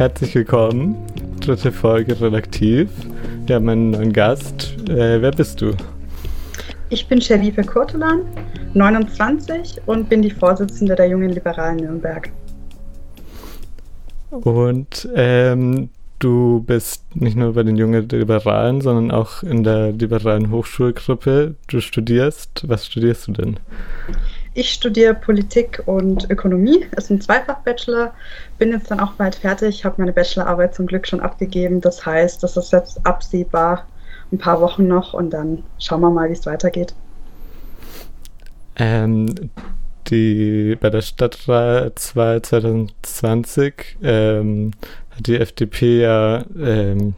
Herzlich willkommen. Dritte Folge Redaktiv. Wir haben einen neuen Gast. Äh, wer bist du? Ich bin Sherife Kurtulan, 29 und bin die Vorsitzende der Jungen Liberalen Nürnberg. Und ähm, du bist nicht nur bei den Jungen Liberalen, sondern auch in der Liberalen Hochschulgruppe. Du studierst. Was studierst du denn? Ich studiere Politik und Ökonomie, ist ein Zweifach-Bachelor, bin jetzt dann auch bald fertig, habe meine Bachelorarbeit zum Glück schon abgegeben. Das heißt, das ist jetzt absehbar ein paar Wochen noch und dann schauen wir mal, wie es weitergeht. Ähm, die, bei der Stadtwahl 2020 ähm, hat die FDP ja ähm,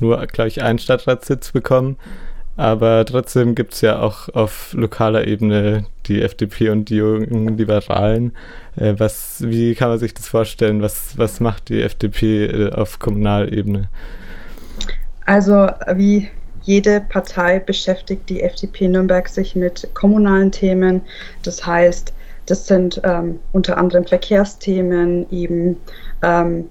nur, glaube ich, einen Stadtratssitz bekommen. Aber trotzdem gibt es ja auch auf lokaler Ebene die FDP und die jungen Liberalen. Äh, was, wie kann man sich das vorstellen? Was, was macht die FDP äh, auf Kommunalebene? Also wie jede Partei beschäftigt die FDP Nürnberg sich mit kommunalen Themen. Das heißt, das sind ähm, unter anderem Verkehrsthemen, eben ähm,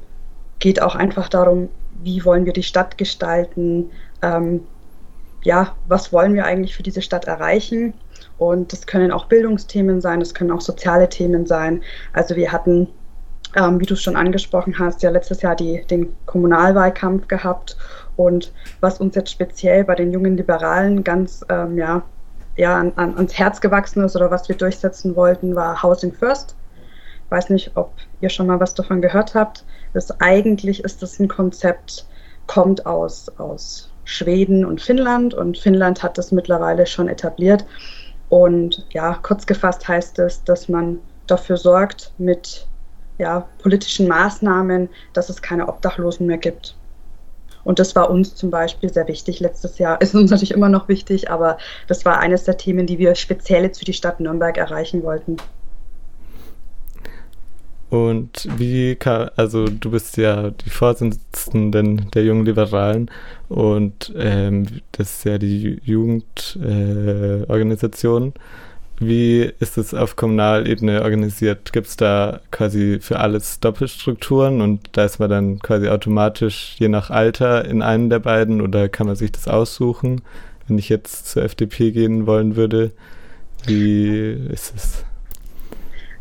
geht auch einfach darum, wie wollen wir die Stadt gestalten, ähm, ja, was wollen wir eigentlich für diese Stadt erreichen? Und das können auch Bildungsthemen sein, das können auch soziale Themen sein. Also wir hatten, ähm, wie du es schon angesprochen hast, ja letztes Jahr die, den Kommunalwahlkampf gehabt. Und was uns jetzt speziell bei den jungen Liberalen ganz ähm, ja, ja, an, an, ans Herz gewachsen ist oder was wir durchsetzen wollten, war Housing First. Ich weiß nicht, ob ihr schon mal was davon gehört habt. Das eigentlich ist das ein Konzept, kommt aus, aus Schweden und Finnland und Finnland hat das mittlerweile schon etabliert. Und ja, kurz gefasst heißt es, dass man dafür sorgt mit ja, politischen Maßnahmen, dass es keine Obdachlosen mehr gibt. Und das war uns zum Beispiel sehr wichtig letztes Jahr. Ist uns natürlich immer noch wichtig, aber das war eines der Themen, die wir speziell für die Stadt Nürnberg erreichen wollten. Und wie also du bist ja die Vorsitzende der Jungen Liberalen und ähm, das ist ja die Jugendorganisation. Äh, wie ist es auf Kommunalebene organisiert? Gibt es da quasi für alles Doppelstrukturen und da ist man dann quasi automatisch je nach Alter in einen der beiden oder kann man sich das aussuchen? Wenn ich jetzt zur FDP gehen wollen würde, wie ist es?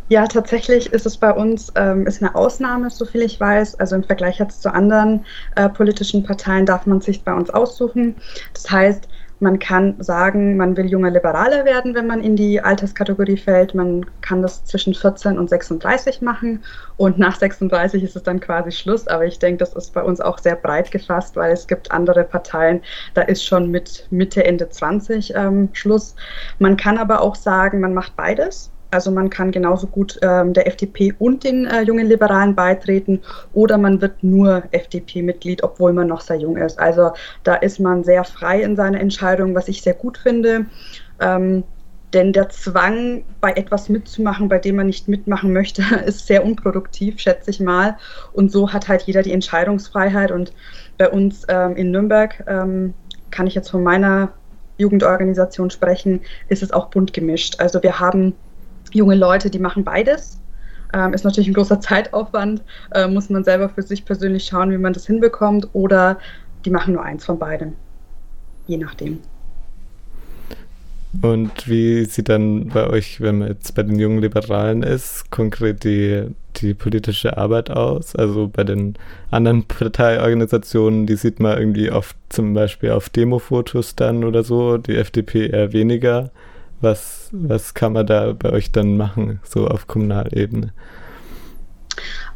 Ja, tatsächlich ist es bei uns ähm, ist eine Ausnahme, soviel ich weiß. Also im Vergleich jetzt zu anderen äh, politischen Parteien darf man sich bei uns aussuchen. Das heißt, man kann sagen, man will junger Liberaler werden, wenn man in die Alterskategorie fällt. Man kann das zwischen 14 und 36 machen und nach 36 ist es dann quasi Schluss. Aber ich denke, das ist bei uns auch sehr breit gefasst, weil es gibt andere Parteien, da ist schon mit Mitte, Ende 20 ähm, Schluss. Man kann aber auch sagen, man macht beides. Also man kann genauso gut ähm, der FDP und den äh, jungen Liberalen beitreten oder man wird nur FDP-Mitglied, obwohl man noch sehr jung ist. Also da ist man sehr frei in seiner Entscheidung, was ich sehr gut finde. Ähm, denn der Zwang, bei etwas mitzumachen, bei dem man nicht mitmachen möchte, ist sehr unproduktiv, schätze ich mal. Und so hat halt jeder die Entscheidungsfreiheit. Und bei uns ähm, in Nürnberg ähm, kann ich jetzt von meiner Jugendorganisation sprechen, ist es auch bunt gemischt. Also wir haben junge Leute, die machen beides. Ähm, ist natürlich ein großer Zeitaufwand, äh, muss man selber für sich persönlich schauen, wie man das hinbekommt, oder die machen nur eins von beidem. Je nachdem. Und wie sieht dann bei euch, wenn man jetzt bei den jungen Liberalen ist, konkret die, die politische Arbeit aus? Also bei den anderen Parteiorganisationen, die sieht man irgendwie oft zum Beispiel auf Demofotos dann oder so, die FDP eher weniger. Was, was kann man da bei euch dann machen, so auf Kommunalebene?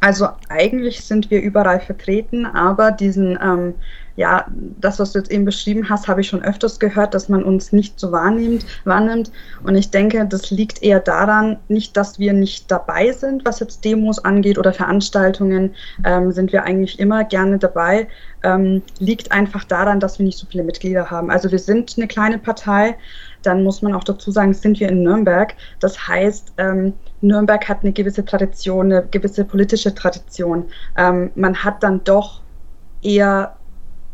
Also eigentlich sind wir überall vertreten, aber diesen, ähm, ja, das, was du jetzt eben beschrieben hast, habe ich schon öfters gehört, dass man uns nicht so wahrnimmt, wahrnimmt. Und ich denke, das liegt eher daran, nicht, dass wir nicht dabei sind, was jetzt Demos angeht oder Veranstaltungen, ähm, sind wir eigentlich immer gerne dabei. Ähm, liegt einfach daran, dass wir nicht so viele Mitglieder haben. Also wir sind eine kleine Partei dann muss man auch dazu sagen, sind wir in Nürnberg. Das heißt, ähm, Nürnberg hat eine gewisse Tradition, eine gewisse politische Tradition. Ähm, man hat dann doch eher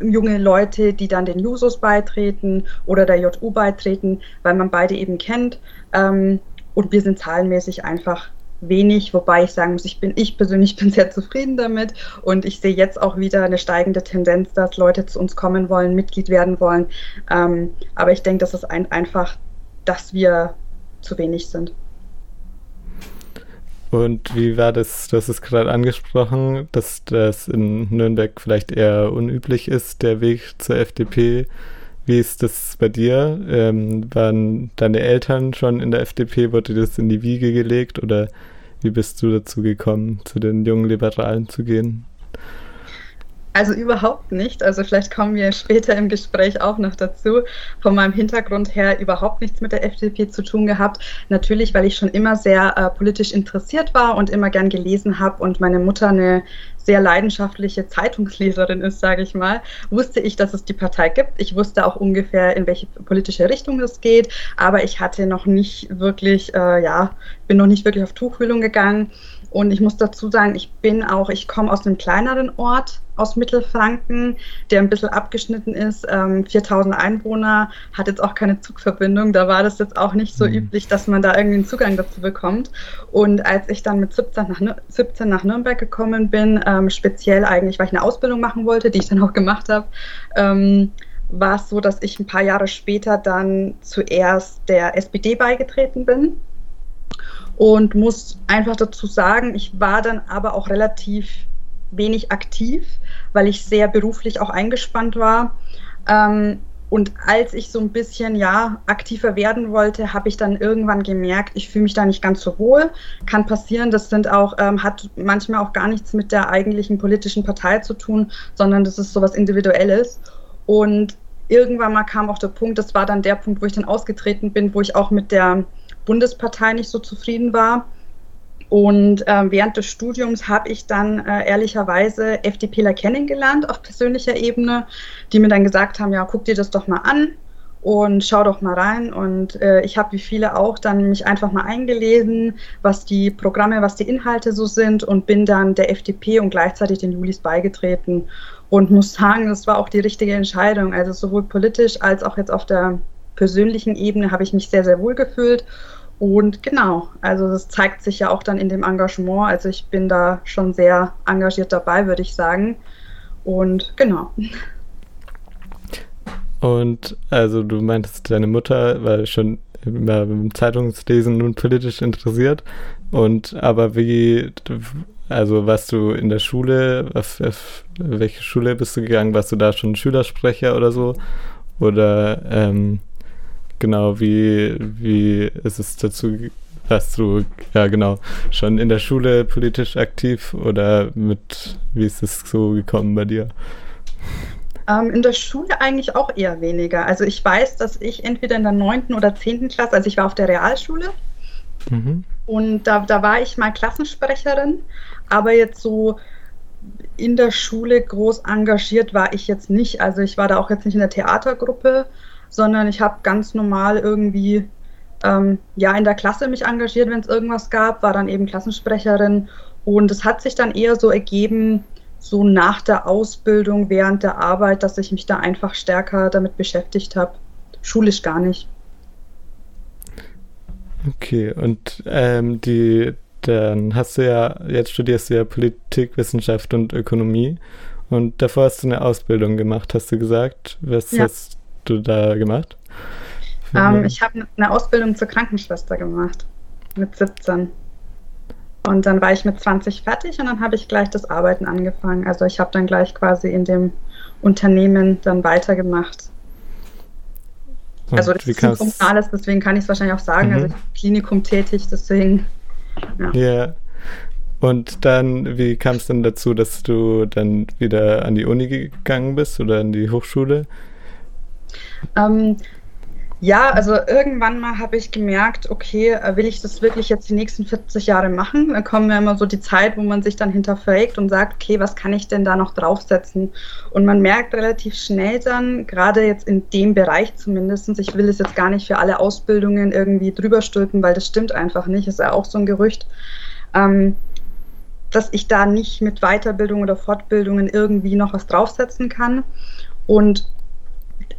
junge Leute, die dann den Jusos beitreten oder der JU beitreten, weil man beide eben kennt. Ähm, und wir sind zahlenmäßig einfach wenig, wobei ich sagen muss, ich bin, ich persönlich bin sehr zufrieden damit und ich sehe jetzt auch wieder eine steigende Tendenz, dass Leute zu uns kommen wollen, Mitglied werden wollen. Ähm, aber ich denke, das ist ein, einfach, dass wir zu wenig sind. Und wie war das, du hast es gerade angesprochen, dass das in Nürnberg vielleicht eher unüblich ist, der Weg zur FDP. Wie ist das bei dir? Ähm, waren deine Eltern schon in der FDP? Wurde das in die Wiege gelegt oder wie bist du dazu gekommen, zu den jungen Liberalen zu gehen? Also überhaupt nicht. Also vielleicht kommen wir später im Gespräch auch noch dazu. Von meinem Hintergrund her überhaupt nichts mit der FDP zu tun gehabt. Natürlich, weil ich schon immer sehr äh, politisch interessiert war und immer gern gelesen habe und meine Mutter eine sehr leidenschaftliche Zeitungsleserin ist, sage ich mal, wusste ich, dass es die Partei gibt. Ich wusste auch ungefähr, in welche politische Richtung es geht, aber ich hatte noch nicht wirklich, äh, ja, bin noch nicht wirklich auf Tuchfühlung gegangen. Und ich muss dazu sagen, ich bin auch, ich komme aus einem kleineren Ort aus Mittelfranken, der ein bisschen abgeschnitten ist, ähm, 4000 Einwohner, hat jetzt auch keine Zugverbindung. Da war das jetzt auch nicht so mhm. üblich, dass man da irgendwie einen Zugang dazu bekommt. Und als ich dann mit 17 nach, 17 nach Nürnberg gekommen bin, ähm, speziell eigentlich, weil ich eine Ausbildung machen wollte, die ich dann auch gemacht habe, ähm, war es so, dass ich ein paar Jahre später dann zuerst der SPD beigetreten bin und muss einfach dazu sagen, ich war dann aber auch relativ wenig aktiv, weil ich sehr beruflich auch eingespannt war. Ähm, und als ich so ein bisschen ja aktiver werden wollte, habe ich dann irgendwann gemerkt, ich fühle mich da nicht ganz so wohl. Kann passieren, das sind auch, ähm, hat manchmal auch gar nichts mit der eigentlichen politischen Partei zu tun, sondern das ist sowas Individuelles. Und irgendwann mal kam auch der Punkt, das war dann der Punkt, wo ich dann ausgetreten bin, wo ich auch mit der Bundespartei nicht so zufrieden war. Und äh, während des Studiums habe ich dann äh, ehrlicherweise FDPler kennengelernt auf persönlicher Ebene, die mir dann gesagt haben, ja, guck dir das doch mal an und schau doch mal rein. Und äh, ich habe wie viele auch dann mich einfach mal eingelesen, was die Programme, was die Inhalte so sind und bin dann der FDP und gleichzeitig den Julis beigetreten und muss sagen, das war auch die richtige Entscheidung. Also sowohl politisch als auch jetzt auf der persönlichen Ebene habe ich mich sehr, sehr wohl gefühlt und genau, also das zeigt sich ja auch dann in dem Engagement. Also ich bin da schon sehr engagiert dabei, würde ich sagen. Und genau. Und also du meintest, deine Mutter war schon immer im Zeitungslesen nun politisch interessiert. Und aber wie, also warst du in der Schule, auf, auf welche Schule bist du gegangen? Warst du da schon Schülersprecher oder so? Oder ähm, genau, wie, wie ist es dazu, warst du, ja genau, schon in der Schule politisch aktiv oder mit, wie ist es so gekommen bei dir? Ähm, in der Schule eigentlich auch eher weniger. Also ich weiß, dass ich entweder in der 9. oder 10. Klasse, also ich war auf der Realschule mhm. und da, da war ich mal Klassensprecherin, aber jetzt so in der Schule groß engagiert war ich jetzt nicht. Also ich war da auch jetzt nicht in der Theatergruppe sondern ich habe ganz normal irgendwie ähm, ja in der Klasse mich engagiert, wenn es irgendwas gab, war dann eben Klassensprecherin und es hat sich dann eher so ergeben, so nach der Ausbildung, während der Arbeit, dass ich mich da einfach stärker damit beschäftigt habe. Schulisch gar nicht. Okay, und ähm, die, dann hast du ja, jetzt studierst du ja Politik, Wissenschaft und Ökonomie und davor hast du eine Ausbildung gemacht, hast du gesagt. Was ja. hast du da gemacht? Ähm, ich habe eine Ausbildung zur Krankenschwester gemacht mit 17. Und dann war ich mit 20 fertig und dann habe ich gleich das Arbeiten angefangen. Also ich habe dann gleich quasi in dem Unternehmen dann weitergemacht. Und also das ist ein kommunales, deswegen kann ich es wahrscheinlich auch sagen. Also mhm. Also Klinikum tätig, deswegen. Ja. Yeah. Und dann, wie kam es denn dazu, dass du dann wieder an die Uni gegangen bist oder an die Hochschule? Ähm, ja, also irgendwann mal habe ich gemerkt, okay, äh, will ich das wirklich jetzt die nächsten 40 Jahre machen? Dann kommen ja immer so die Zeit, wo man sich dann hinterfragt und sagt, okay, was kann ich denn da noch draufsetzen? Und man merkt relativ schnell dann, gerade jetzt in dem Bereich zumindest, ich will es jetzt gar nicht für alle Ausbildungen irgendwie drüber stülpen, weil das stimmt einfach nicht, ist ja auch so ein Gerücht, ähm, dass ich da nicht mit Weiterbildung oder Fortbildungen irgendwie noch was draufsetzen kann. Und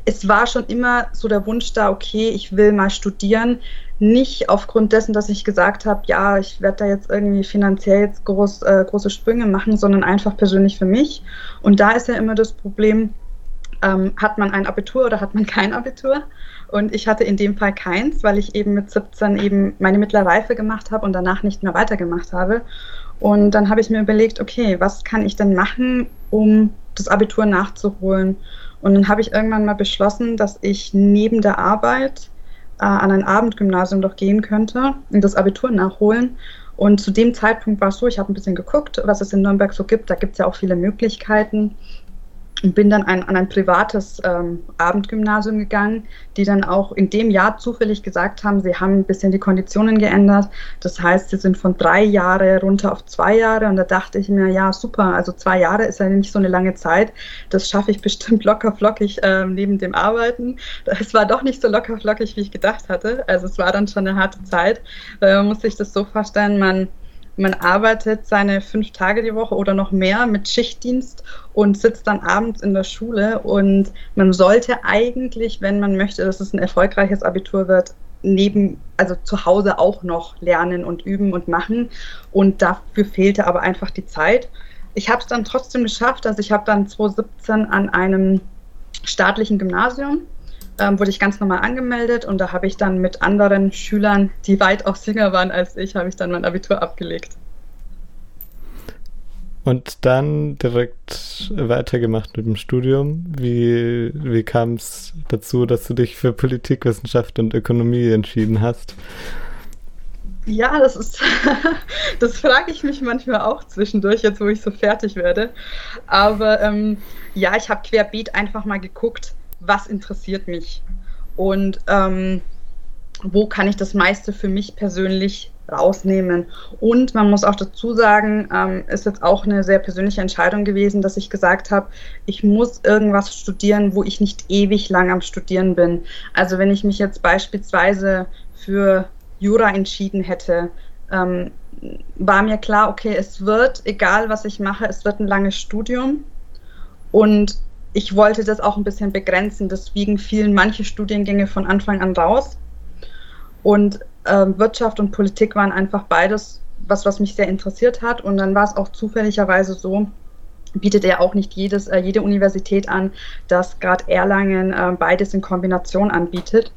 es war schon immer so der Wunsch da, okay, ich will mal studieren. Nicht aufgrund dessen, dass ich gesagt habe, ja, ich werde da jetzt irgendwie finanziell jetzt groß, äh, große Sprünge machen, sondern einfach persönlich für mich. Und da ist ja immer das Problem, ähm, hat man ein Abitur oder hat man kein Abitur? Und ich hatte in dem Fall keins, weil ich eben mit 17 eben meine mittlere Reife gemacht habe und danach nicht mehr weitergemacht habe. Und dann habe ich mir überlegt, okay, was kann ich denn machen, um das Abitur nachzuholen? Und dann habe ich irgendwann mal beschlossen, dass ich neben der Arbeit äh, an ein Abendgymnasium doch gehen könnte und das Abitur nachholen. Und zu dem Zeitpunkt war es so, ich habe ein bisschen geguckt, was es in Nürnberg so gibt. Da gibt es ja auch viele Möglichkeiten und bin dann ein, an ein privates ähm, Abendgymnasium gegangen, die dann auch in dem Jahr zufällig gesagt haben, sie haben ein bisschen die Konditionen geändert. Das heißt, sie sind von drei Jahre runter auf zwei Jahre und da dachte ich mir, ja super, also zwei Jahre ist ja nicht so eine lange Zeit, das schaffe ich bestimmt locker flockig äh, neben dem Arbeiten. Es war doch nicht so locker flockig, wie ich gedacht hatte. Also es war dann schon eine harte Zeit. Äh, muss sich das so vorstellen, man man arbeitet seine fünf Tage die Woche oder noch mehr mit Schichtdienst und sitzt dann abends in der Schule. Und man sollte eigentlich, wenn man möchte, dass es ein erfolgreiches Abitur wird, neben, also zu Hause auch noch lernen und üben und machen. Und dafür fehlte aber einfach die Zeit. Ich habe es dann trotzdem geschafft. Also ich habe dann 2017 an einem staatlichen Gymnasium ähm, wurde ich ganz normal angemeldet und da habe ich dann mit anderen Schülern, die weitaus jünger waren als ich, habe ich dann mein Abitur abgelegt. Und dann direkt weitergemacht mit dem Studium. Wie, wie kam es dazu, dass du dich für Politikwissenschaft und Ökonomie entschieden hast? Ja, das ist, das frage ich mich manchmal auch zwischendurch, jetzt wo ich so fertig werde. Aber ähm, ja, ich habe querbeet einfach mal geguckt, was interessiert mich und ähm, wo kann ich das meiste für mich persönlich rausnehmen. Und man muss auch dazu sagen, ähm, ist jetzt auch eine sehr persönliche Entscheidung gewesen, dass ich gesagt habe, ich muss irgendwas studieren, wo ich nicht ewig lang am Studieren bin. Also wenn ich mich jetzt beispielsweise für Jura entschieden hätte, ähm, war mir klar, okay, es wird, egal was ich mache, es wird ein langes Studium. Und ich wollte das auch ein bisschen begrenzen. Deswegen fielen manche Studiengänge von Anfang an raus. Und äh, Wirtschaft und Politik waren einfach beides, was, was mich sehr interessiert hat. Und dann war es auch zufälligerweise so, bietet ja auch nicht jedes, äh, jede Universität an, dass gerade Erlangen äh, beides in Kombination anbietet.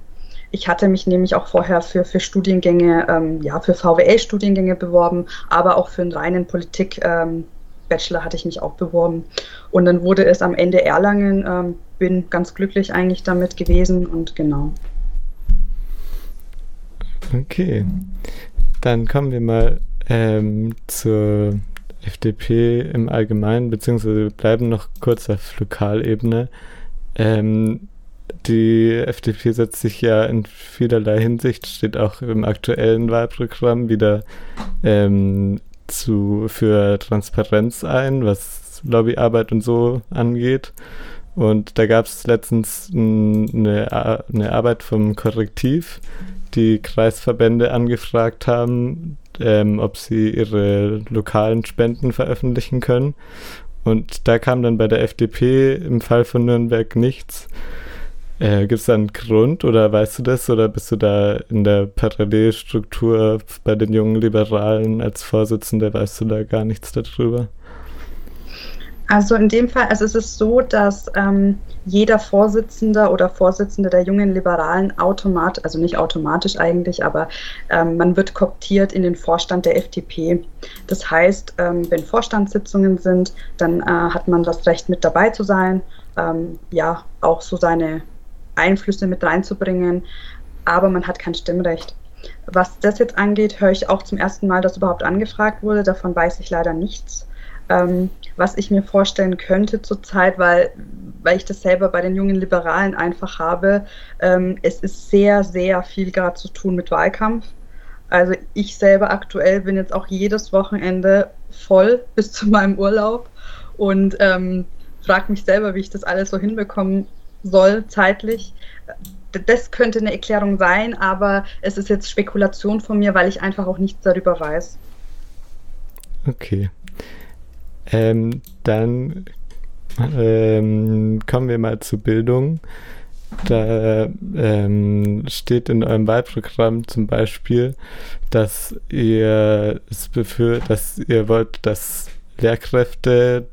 Ich hatte mich nämlich auch vorher für, für Studiengänge, ähm, ja, für VWL-Studiengänge beworben, aber auch für einen reinen Politik- ähm, Bachelor hatte ich mich auch beworben. Und dann wurde es am Ende Erlangen. Ähm, bin ganz glücklich eigentlich damit gewesen und genau. Okay. Dann kommen wir mal ähm, zur FDP im Allgemeinen, beziehungsweise bleiben noch kurz auf Lokalebene. Ähm, die FDP setzt sich ja in vielerlei Hinsicht, steht auch im aktuellen Wahlprogramm wieder ähm, zu, für Transparenz ein, was Lobbyarbeit und so angeht. Und da gab es letztens eine, eine Arbeit vom Korrektiv, die Kreisverbände angefragt haben, ähm, ob sie ihre lokalen Spenden veröffentlichen können. Und da kam dann bei der FDP im Fall von Nürnberg nichts. Äh, Gibt es da einen Grund oder weißt du das oder bist du da in der Parallelstruktur bei den jungen Liberalen als Vorsitzender, weißt du da gar nichts darüber? Also in dem Fall, also es ist so, dass ähm, jeder Vorsitzende oder Vorsitzende der jungen Liberalen automatisch, also nicht automatisch eigentlich, aber ähm, man wird kooptiert in den Vorstand der FDP. Das heißt, ähm, wenn Vorstandssitzungen sind, dann äh, hat man das Recht mit dabei zu sein, ähm, ja, auch so seine Einflüsse mit reinzubringen, aber man hat kein Stimmrecht. Was das jetzt angeht, höre ich auch zum ersten Mal, dass überhaupt angefragt wurde. Davon weiß ich leider nichts. Ähm, was ich mir vorstellen könnte zurzeit, weil, weil ich das selber bei den jungen Liberalen einfach habe, ähm, es ist sehr, sehr viel gerade zu tun mit Wahlkampf. Also ich selber aktuell bin jetzt auch jedes Wochenende voll bis zu meinem Urlaub und ähm, frage mich selber, wie ich das alles so hinbekommen soll zeitlich. Das könnte eine Erklärung sein, aber es ist jetzt Spekulation von mir, weil ich einfach auch nichts darüber weiß. Okay. Ähm, dann ähm, kommen wir mal zur Bildung. da ähm, steht in eurem Wahlprogramm zum Beispiel, dass ihr es befürchtet, dass ihr wollt, dass Lehrkräfte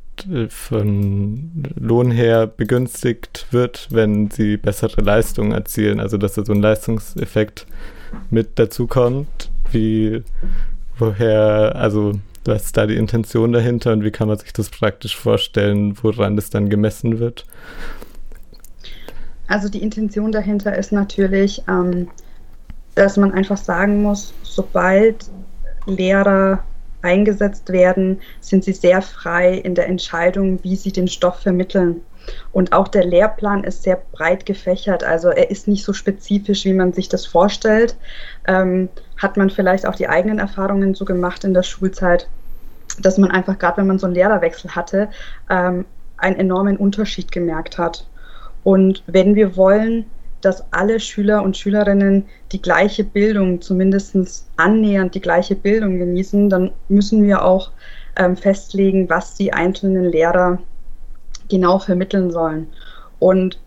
von Lohn her begünstigt wird, wenn sie bessere Leistungen erzielen. Also dass da so ein Leistungseffekt mit dazu kommt. Wie, woher, also was ist da die Intention dahinter und wie kann man sich das praktisch vorstellen, woran das dann gemessen wird? Also die Intention dahinter ist natürlich, ähm, dass man einfach sagen muss, sobald Lehrer eingesetzt werden, sind sie sehr frei in der Entscheidung, wie sie den Stoff vermitteln. Und auch der Lehrplan ist sehr breit gefächert. Also er ist nicht so spezifisch, wie man sich das vorstellt. Ähm, hat man vielleicht auch die eigenen Erfahrungen so gemacht in der Schulzeit, dass man einfach, gerade wenn man so einen Lehrerwechsel hatte, ähm, einen enormen Unterschied gemerkt hat. Und wenn wir wollen, dass alle Schüler und Schülerinnen die gleiche Bildung, zumindest annähernd die gleiche Bildung genießen, dann müssen wir auch ähm, festlegen, was die einzelnen Lehrer genau vermitteln sollen. Und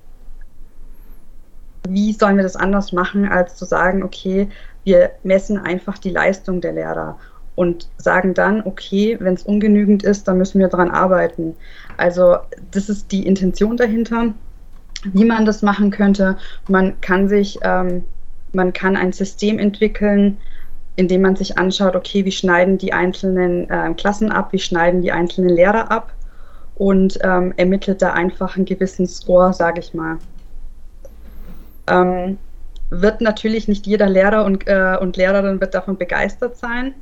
wie sollen wir das anders machen, als zu sagen, okay, wir messen einfach die Leistung der Lehrer und sagen dann, okay, wenn es ungenügend ist, dann müssen wir daran arbeiten. Also das ist die Intention dahinter wie man das machen könnte. Man kann sich, ähm, man kann ein System entwickeln, in dem man sich anschaut, okay, wie schneiden die einzelnen äh, Klassen ab, wie schneiden die einzelnen Lehrer ab und ähm, ermittelt da einfach einen gewissen Score, sage ich mal. Ähm, wird natürlich nicht jeder Lehrer und, äh, und Lehrerin wird davon begeistert sein.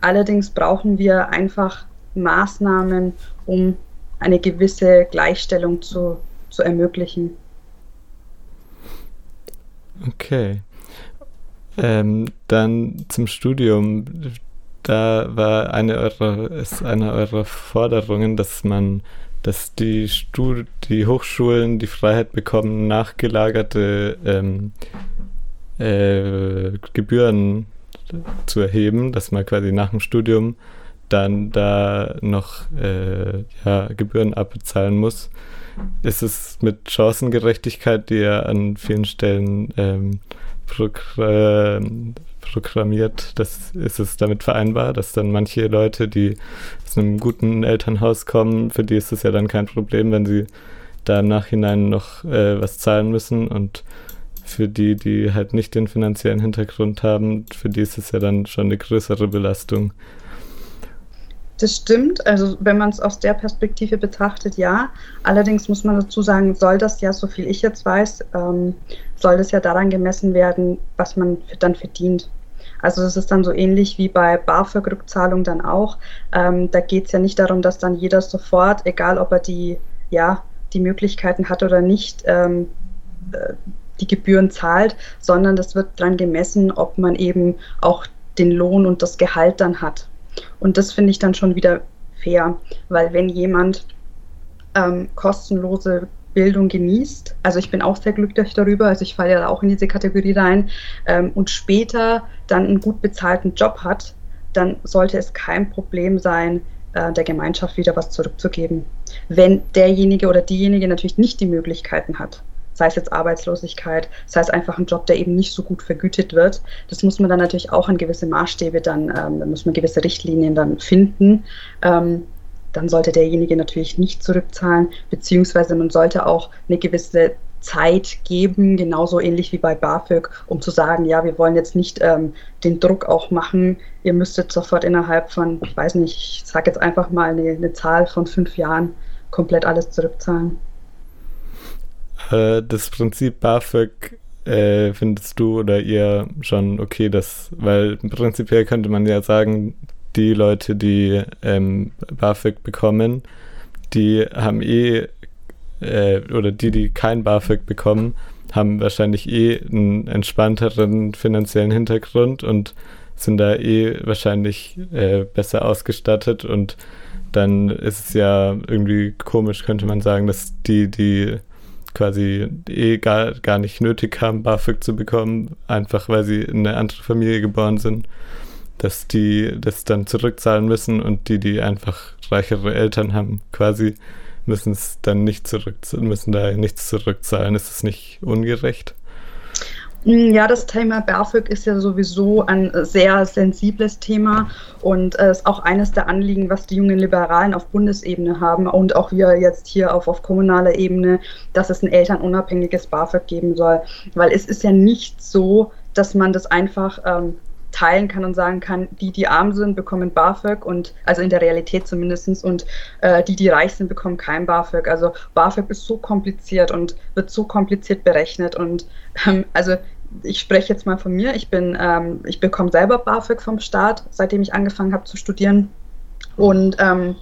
Allerdings brauchen wir einfach Maßnahmen, um eine gewisse Gleichstellung zu zu ermöglichen. Okay. Ähm, dann zum Studium. Da war eine eurer, ist eine eurer Forderungen, dass man, dass die, Stud die Hochschulen die Freiheit bekommen, nachgelagerte ähm, äh, Gebühren zu erheben, dass man quasi nach dem Studium dann da noch äh, ja, Gebühren abbezahlen muss ist es mit Chancengerechtigkeit, die ja an vielen Stellen ähm, progr programmiert, das, ist es damit vereinbar, dass dann manche Leute, die aus einem guten Elternhaus kommen, für die ist es ja dann kein Problem, wenn sie da im Nachhinein noch äh, was zahlen müssen und für die, die halt nicht den finanziellen Hintergrund haben, für die ist es ja dann schon eine größere Belastung. Das stimmt, also wenn man es aus der Perspektive betrachtet, ja. Allerdings muss man dazu sagen, soll das ja, so viel ich jetzt weiß, ähm, soll das ja daran gemessen werden, was man dann verdient. Also das ist dann so ähnlich wie bei BAföG-Rückzahlung dann auch. Ähm, da geht es ja nicht darum, dass dann jeder sofort, egal ob er die, ja, die Möglichkeiten hat oder nicht, ähm, äh, die Gebühren zahlt, sondern das wird dann gemessen, ob man eben auch den Lohn und das Gehalt dann hat. Und das finde ich dann schon wieder fair, weil wenn jemand ähm, kostenlose Bildung genießt, also ich bin auch sehr glücklich darüber, also ich falle ja auch in diese Kategorie rein, ähm, und später dann einen gut bezahlten Job hat, dann sollte es kein Problem sein, äh, der Gemeinschaft wieder was zurückzugeben. Wenn derjenige oder diejenige natürlich nicht die Möglichkeiten hat sei es jetzt Arbeitslosigkeit, sei es einfach ein Job, der eben nicht so gut vergütet wird. Das muss man dann natürlich auch an gewisse Maßstäbe dann, ähm, da muss man gewisse Richtlinien dann finden. Ähm, dann sollte derjenige natürlich nicht zurückzahlen, beziehungsweise man sollte auch eine gewisse Zeit geben, genauso ähnlich wie bei BAföG, um zu sagen, ja, wir wollen jetzt nicht ähm, den Druck auch machen, ihr müsstet sofort innerhalb von, ich weiß nicht, ich sage jetzt einfach mal eine, eine Zahl von fünf Jahren komplett alles zurückzahlen. Äh, das Prinzip BAföG äh, findest du oder ihr schon okay, das, weil prinzipiell könnte man ja sagen, die Leute, die ähm, BAföG bekommen, die haben eh, äh, oder die, die kein BAföG bekommen, haben wahrscheinlich eh einen entspannteren finanziellen Hintergrund und sind da eh wahrscheinlich äh, besser ausgestattet und dann ist es ja irgendwie komisch, könnte man sagen, dass die, die quasi eh gar, gar nicht nötig haben, BAföG zu bekommen, einfach weil sie in eine andere Familie geboren sind, dass die das dann zurückzahlen müssen und die, die einfach reichere Eltern haben, quasi müssen es dann nicht zurück, müssen da nichts zurückzahlen. Ist das nicht ungerecht? Mm, ja, das Thema BAföG ist ja sowieso ein sehr sensibles Thema und äh, ist auch eines der Anliegen, was die jungen Liberalen auf Bundesebene haben und auch wir jetzt hier auf, auf kommunaler Ebene, dass es ein elternunabhängiges BAföG geben soll. Weil es ist ja nicht so, dass man das einfach ähm, teilen kann und sagen kann, die, die arm sind, bekommen BAföG und also in der Realität zumindest und äh, die, die reich sind, bekommen kein BAföG. Also BAföG ist so kompliziert und wird so kompliziert berechnet und ähm, also ich spreche jetzt mal von mir. Ich bin, ähm, ich bekomme selber BAföG vom Staat, seitdem ich angefangen habe zu studieren. Und ähm,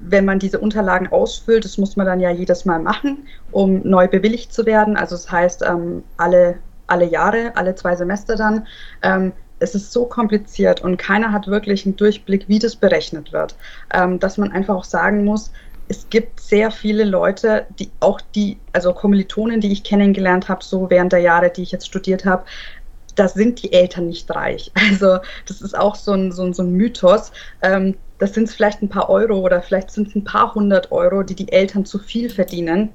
wenn man diese Unterlagen ausfüllt, das muss man dann ja jedes Mal machen, um neu bewilligt zu werden. Also das heißt, ähm, alle, alle Jahre, alle zwei Semester dann. Ähm, es ist so kompliziert und keiner hat wirklich einen Durchblick, wie das berechnet wird, ähm, dass man einfach auch sagen muss, es gibt sehr viele Leute, die auch die, also Kommilitonen, die ich kennengelernt habe, so während der Jahre, die ich jetzt studiert habe, da sind die Eltern nicht reich. Also das ist auch so ein, so ein, so ein Mythos. Ähm, das sind vielleicht ein paar Euro oder vielleicht sind es ein paar hundert Euro, die die Eltern zu viel verdienen,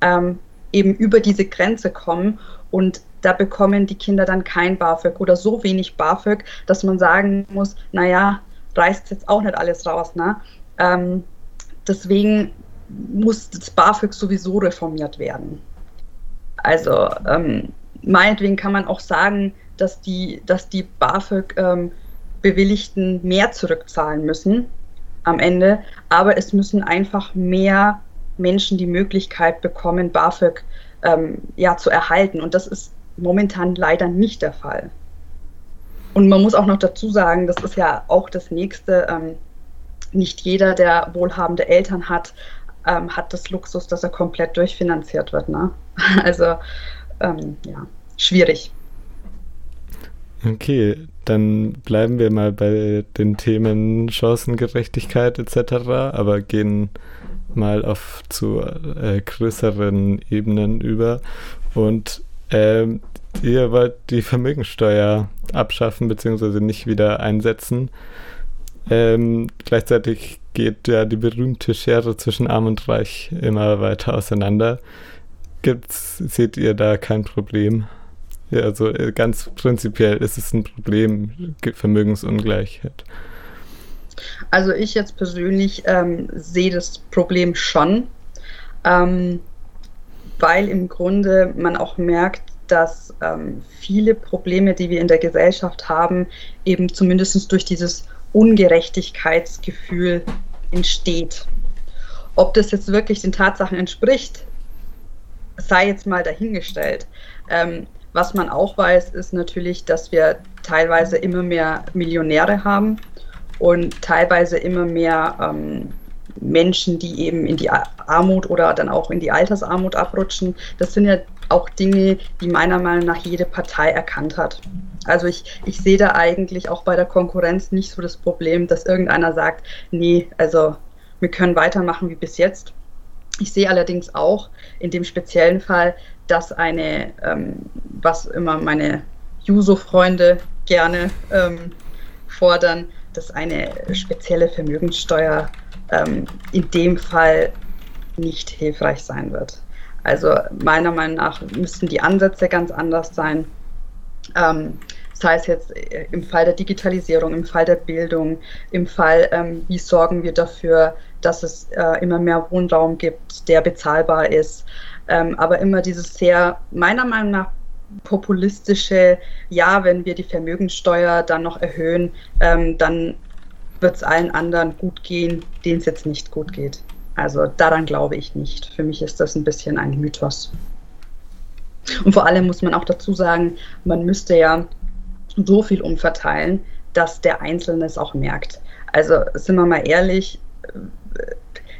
ähm, eben über diese Grenze kommen und da bekommen die Kinder dann kein BAföG oder so wenig BAföG, dass man sagen muss, naja, reißt jetzt auch nicht alles raus. Ne? Ähm, Deswegen muss das BAföG sowieso reformiert werden. Also ähm, meinetwegen kann man auch sagen, dass die, dass die BAföG-Bewilligten ähm, mehr zurückzahlen müssen am Ende, aber es müssen einfach mehr Menschen die Möglichkeit bekommen, BAföG ähm, ja, zu erhalten. Und das ist momentan leider nicht der Fall. Und man muss auch noch dazu sagen, das ist ja auch das nächste, ähm, nicht jeder, der wohlhabende Eltern hat, ähm, hat das Luxus, dass er komplett durchfinanziert wird. Ne? Also ähm, ja, schwierig. Okay, dann bleiben wir mal bei den Themen Chancengerechtigkeit etc., aber gehen mal auf zu äh, größeren Ebenen über. Und ähm, ihr wollt die Vermögensteuer abschaffen bzw. nicht wieder einsetzen. Ähm, gleichzeitig geht ja die berühmte Schere zwischen Arm und Reich immer weiter auseinander. Gibt's, seht ihr da kein Problem? Ja, also äh, ganz prinzipiell ist es ein Problem, Vermögensungleichheit. Also ich jetzt persönlich ähm, sehe das Problem schon, ähm, weil im Grunde man auch merkt, dass ähm, viele Probleme, die wir in der Gesellschaft haben, eben zumindest durch dieses Ungerechtigkeitsgefühl entsteht. Ob das jetzt wirklich den Tatsachen entspricht, sei jetzt mal dahingestellt. Ähm, was man auch weiß, ist natürlich, dass wir teilweise immer mehr Millionäre haben und teilweise immer mehr ähm, Menschen, die eben in die Armut oder dann auch in die Altersarmut abrutschen. Das sind ja auch Dinge, die meiner Meinung nach jede Partei erkannt hat. Also ich, ich sehe da eigentlich auch bei der Konkurrenz nicht so das Problem, dass irgendeiner sagt, nee, also wir können weitermachen wie bis jetzt. Ich sehe allerdings auch in dem speziellen Fall, dass eine, ähm, was immer meine Juso-Freunde gerne ähm, fordern, dass eine spezielle Vermögenssteuer ähm, in dem Fall nicht hilfreich sein wird. Also meiner Meinung nach müssten die Ansätze ganz anders sein. Ähm, sei es jetzt äh, im Fall der Digitalisierung, im Fall der Bildung, im Fall, ähm, wie sorgen wir dafür, dass es äh, immer mehr Wohnraum gibt, der bezahlbar ist. Ähm, aber immer dieses sehr, meiner Meinung nach, populistische, ja, wenn wir die Vermögensteuer dann noch erhöhen, ähm, dann wird es allen anderen gut gehen, denen es jetzt nicht gut geht. Also daran glaube ich nicht. Für mich ist das ein bisschen ein Mythos. Und vor allem muss man auch dazu sagen, man müsste ja so viel umverteilen, dass der Einzelne es auch merkt. Also sind wir mal ehrlich,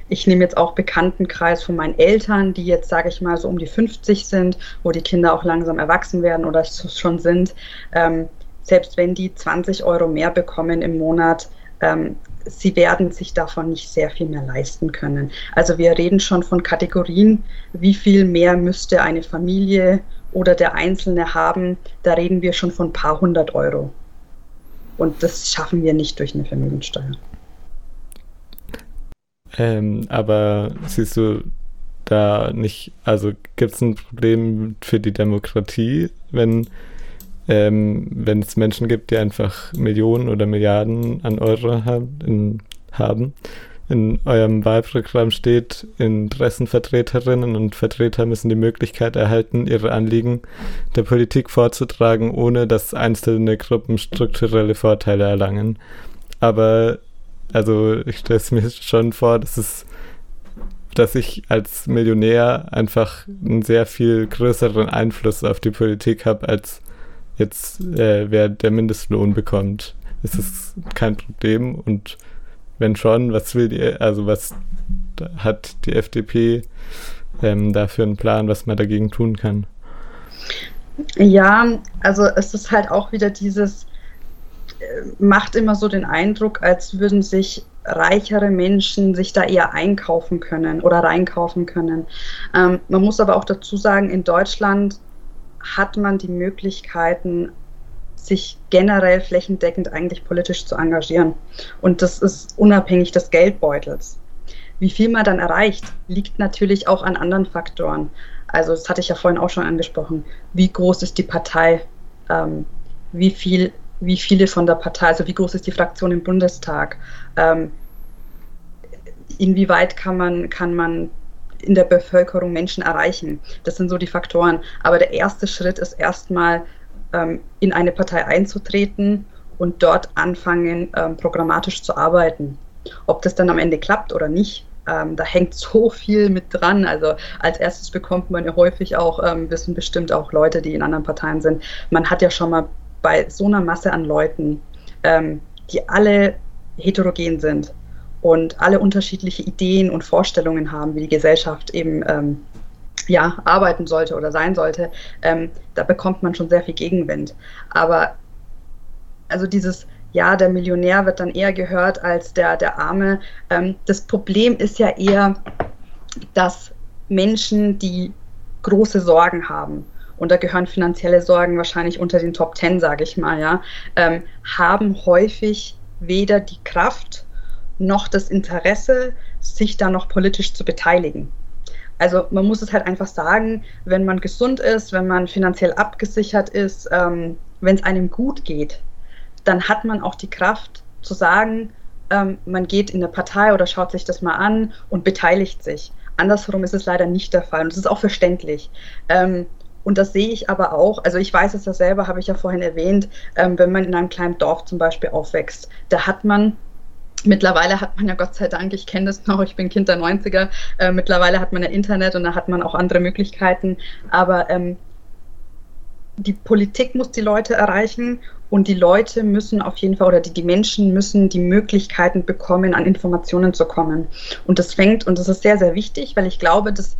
ich nehme jetzt auch Bekanntenkreis von meinen Eltern, die jetzt, sage ich mal, so um die 50 sind, wo die Kinder auch langsam erwachsen werden oder schon sind. Ähm, selbst wenn die 20 Euro mehr bekommen im Monat, ähm, sie werden sich davon nicht sehr viel mehr leisten können. Also wir reden schon von Kategorien, wie viel mehr müsste eine Familie oder der Einzelne haben, da reden wir schon von ein paar hundert Euro. Und das schaffen wir nicht durch eine Vermögensteuer. Ähm, aber siehst du da nicht, also gibt es ein Problem für die Demokratie, wenn ähm, wenn es Menschen gibt, die einfach Millionen oder Milliarden an Euro haben, in, haben. In eurem Wahlprogramm steht, Interessenvertreterinnen und Vertreter müssen die Möglichkeit erhalten, ihre Anliegen der Politik vorzutragen, ohne dass einzelne Gruppen strukturelle Vorteile erlangen. Aber also ich stelle es mir schon vor, dass es dass ich als Millionär einfach einen sehr viel größeren Einfluss auf die Politik habe, als jetzt äh, wer der Mindestlohn bekommt. Ist es kein Problem und wenn schon, was will die, also was hat die FDP ähm, da für einen Plan, was man dagegen tun kann? Ja, also es ist halt auch wieder dieses, äh, macht immer so den Eindruck, als würden sich reichere Menschen sich da eher einkaufen können oder reinkaufen können. Ähm, man muss aber auch dazu sagen, in Deutschland hat man die Möglichkeiten, sich generell flächendeckend eigentlich politisch zu engagieren. Und das ist unabhängig des Geldbeutels. Wie viel man dann erreicht, liegt natürlich auch an anderen Faktoren. Also das hatte ich ja vorhin auch schon angesprochen. Wie groß ist die Partei? Ähm, wie, viel, wie viele von der Partei, also wie groß ist die Fraktion im Bundestag? Ähm, inwieweit kann man, kann man in der Bevölkerung Menschen erreichen. Das sind so die Faktoren. Aber der erste Schritt ist erstmal ähm, in eine Partei einzutreten und dort anfangen, ähm, programmatisch zu arbeiten. Ob das dann am Ende klappt oder nicht, ähm, da hängt so viel mit dran. Also als erstes bekommt man ja häufig auch, ähm, wissen bestimmt auch Leute, die in anderen Parteien sind, man hat ja schon mal bei so einer Masse an Leuten, ähm, die alle heterogen sind, und alle unterschiedliche Ideen und Vorstellungen haben, wie die Gesellschaft eben ähm, ja, arbeiten sollte oder sein sollte, ähm, da bekommt man schon sehr viel Gegenwind. Aber also dieses, ja, der Millionär wird dann eher gehört als der, der Arme. Ähm, das Problem ist ja eher, dass Menschen, die große Sorgen haben, und da gehören finanzielle Sorgen wahrscheinlich unter den Top Ten, sage ich mal, ja, ähm, haben häufig weder die Kraft noch das Interesse, sich da noch politisch zu beteiligen. Also man muss es halt einfach sagen, wenn man gesund ist, wenn man finanziell abgesichert ist, ähm, wenn es einem gut geht, dann hat man auch die Kraft zu sagen, ähm, man geht in eine Partei oder schaut sich das mal an und beteiligt sich. Andersherum ist es leider nicht der Fall und das ist auch verständlich. Ähm, und das sehe ich aber auch, also ich weiß es ja selber, habe ich ja vorhin erwähnt, ähm, wenn man in einem kleinen Dorf zum Beispiel aufwächst, da hat man Mittlerweile hat man ja Gott sei Dank, ich kenne das noch, ich bin Kind der 90er, äh, mittlerweile hat man ja Internet und da hat man auch andere Möglichkeiten. Aber ähm, die Politik muss die Leute erreichen und die Leute müssen auf jeden Fall oder die, die Menschen müssen die Möglichkeiten bekommen, an Informationen zu kommen. Und das fängt, und das ist sehr, sehr wichtig, weil ich glaube, das äh,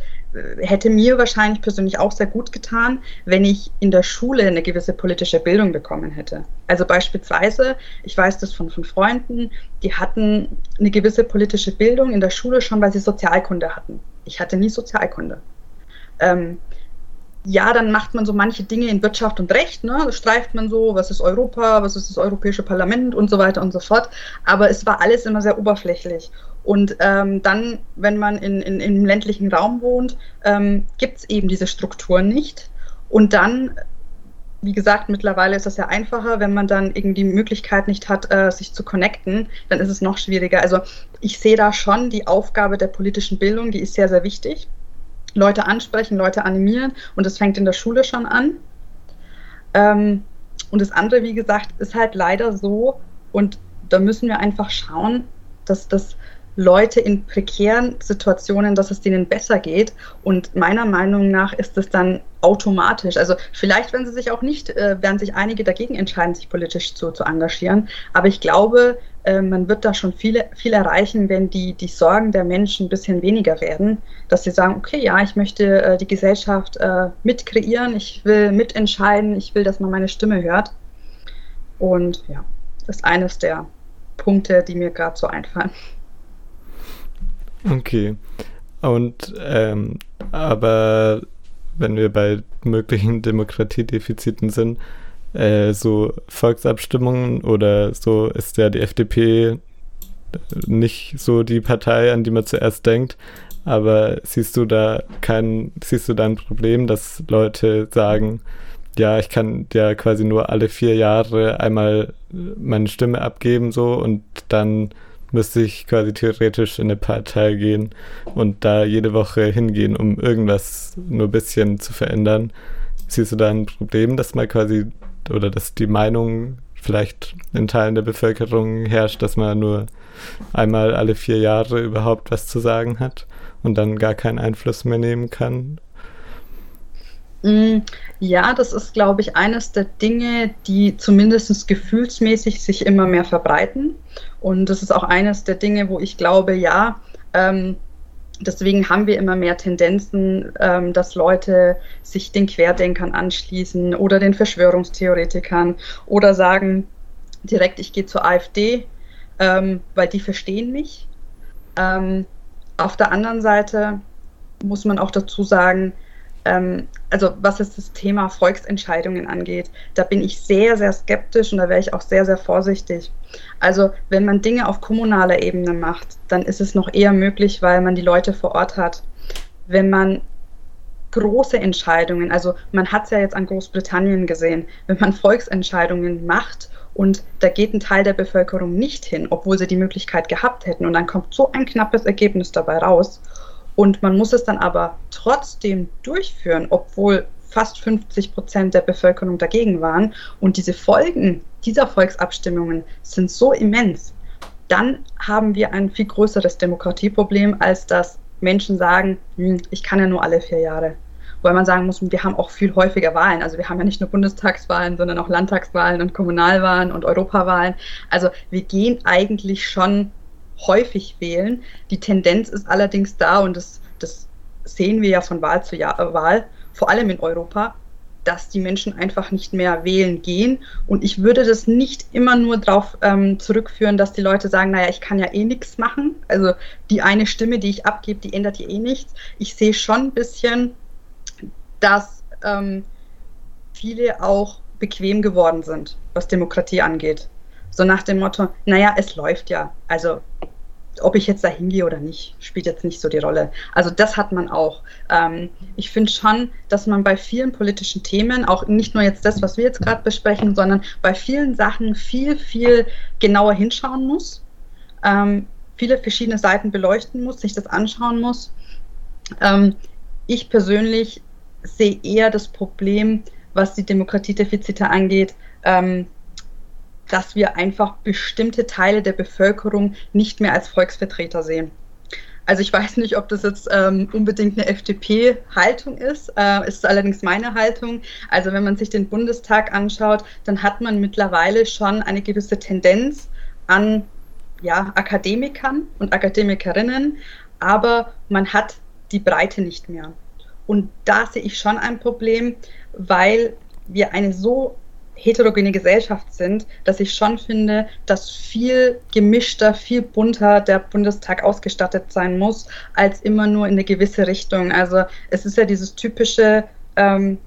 hätte mir wahrscheinlich persönlich auch sehr gut getan, wenn ich in der Schule eine gewisse politische Bildung bekommen hätte. Also beispielsweise, ich weiß das von, von Freunden, die hatten eine gewisse politische Bildung in der Schule schon, weil sie Sozialkunde hatten. Ich hatte nie Sozialkunde. Ähm, ja, dann macht man so manche Dinge in Wirtschaft und Recht, ne? Das streift man so, was ist Europa, was ist das Europäische Parlament und so weiter und so fort. Aber es war alles immer sehr oberflächlich. Und ähm, dann, wenn man in, in, im ländlichen Raum wohnt, ähm, gibt es eben diese Strukturen nicht. Und dann, wie gesagt, mittlerweile ist das ja einfacher, wenn man dann irgendwie die Möglichkeit nicht hat, äh, sich zu connecten, dann ist es noch schwieriger. Also ich sehe da schon die Aufgabe der politischen Bildung, die ist sehr, sehr wichtig. Leute ansprechen, Leute animieren und das fängt in der Schule schon an. Ähm, und das andere, wie gesagt, ist halt leider so und da müssen wir einfach schauen, dass das Leute in prekären Situationen, dass es denen besser geht. Und meiner Meinung nach ist es dann automatisch. Also vielleicht werden sie sich auch nicht, äh, werden sich einige dagegen entscheiden, sich politisch zu, zu engagieren. Aber ich glaube, äh, man wird da schon viele, viel erreichen, wenn die, die Sorgen der Menschen ein bisschen weniger werden, dass sie sagen, okay, ja, ich möchte äh, die Gesellschaft äh, mitkreieren, ich will mitentscheiden, ich will, dass man meine Stimme hört. Und ja, das ist eines der Punkte, die mir gerade so einfallen. Okay. Und ähm, aber wenn wir bei möglichen Demokratiedefiziten sind, äh, so Volksabstimmungen oder so ist ja die FDP nicht so die Partei, an die man zuerst denkt. Aber siehst du da kein, siehst du da ein Problem, dass Leute sagen, ja, ich kann ja quasi nur alle vier Jahre einmal meine Stimme abgeben so und dann müsste ich quasi theoretisch in eine Partei gehen und da jede Woche hingehen, um irgendwas nur ein bisschen zu verändern. Siehst du da ein Problem, dass man quasi oder dass die Meinung vielleicht in Teilen der Bevölkerung herrscht, dass man nur einmal alle vier Jahre überhaupt was zu sagen hat und dann gar keinen Einfluss mehr nehmen kann? Mm, ja, das ist, glaube ich, eines der Dinge, die zumindest gefühlsmäßig sich immer mehr verbreiten. Und das ist auch eines der Dinge, wo ich glaube, ja, ähm, deswegen haben wir immer mehr Tendenzen, ähm, dass Leute sich den Querdenkern anschließen oder den Verschwörungstheoretikern oder sagen direkt, ich gehe zur AfD, ähm, weil die verstehen mich. Ähm, auf der anderen Seite muss man auch dazu sagen, ähm, also was es das Thema Volksentscheidungen angeht, da bin ich sehr, sehr skeptisch und da wäre ich auch sehr, sehr vorsichtig. Also wenn man Dinge auf kommunaler Ebene macht, dann ist es noch eher möglich, weil man die Leute vor Ort hat. Wenn man große Entscheidungen, also man hat es ja jetzt an Großbritannien gesehen, wenn man Volksentscheidungen macht und da geht ein Teil der Bevölkerung nicht hin, obwohl sie die Möglichkeit gehabt hätten und dann kommt so ein knappes Ergebnis dabei raus und man muss es dann aber trotzdem durchführen, obwohl fast 50 Prozent der Bevölkerung dagegen waren. Und diese Folgen dieser Volksabstimmungen sind so immens. Dann haben wir ein viel größeres Demokratieproblem, als dass Menschen sagen, hm, ich kann ja nur alle vier Jahre. Weil man sagen muss, wir haben auch viel häufiger Wahlen. Also wir haben ja nicht nur Bundestagswahlen, sondern auch Landtagswahlen und Kommunalwahlen und Europawahlen. Also wir gehen eigentlich schon häufig wählen. Die Tendenz ist allerdings da und das, das sehen wir ja von Wahl zu Jahr, äh, Wahl, vor allem in Europa, dass die Menschen einfach nicht mehr wählen gehen. Und ich würde das nicht immer nur darauf ähm, zurückführen, dass die Leute sagen, naja, ich kann ja eh nichts machen. Also die eine Stimme, die ich abgebe, die ändert ja eh nichts. Ich sehe schon ein bisschen, dass ähm, viele auch bequem geworden sind, was Demokratie angeht. So nach dem Motto, naja, es läuft ja. Also ob ich jetzt da hingehe oder nicht, spielt jetzt nicht so die Rolle. Also das hat man auch. Ähm, ich finde schon, dass man bei vielen politischen Themen, auch nicht nur jetzt das, was wir jetzt gerade besprechen, sondern bei vielen Sachen viel, viel genauer hinschauen muss, ähm, viele verschiedene Seiten beleuchten muss, sich das anschauen muss. Ähm, ich persönlich sehe eher das Problem, was die Demokratiedefizite angeht, ähm, dass wir einfach bestimmte Teile der Bevölkerung nicht mehr als Volksvertreter sehen. Also ich weiß nicht, ob das jetzt ähm, unbedingt eine FDP-Haltung ist, äh, ist allerdings meine Haltung. Also wenn man sich den Bundestag anschaut, dann hat man mittlerweile schon eine gewisse Tendenz an ja, Akademikern und Akademikerinnen, aber man hat die Breite nicht mehr. Und da sehe ich schon ein Problem, weil wir eine so heterogene Gesellschaft sind, dass ich schon finde, dass viel gemischter, viel bunter der Bundestag ausgestattet sein muss, als immer nur in eine gewisse Richtung. Also es ist ja dieses typische, ähm,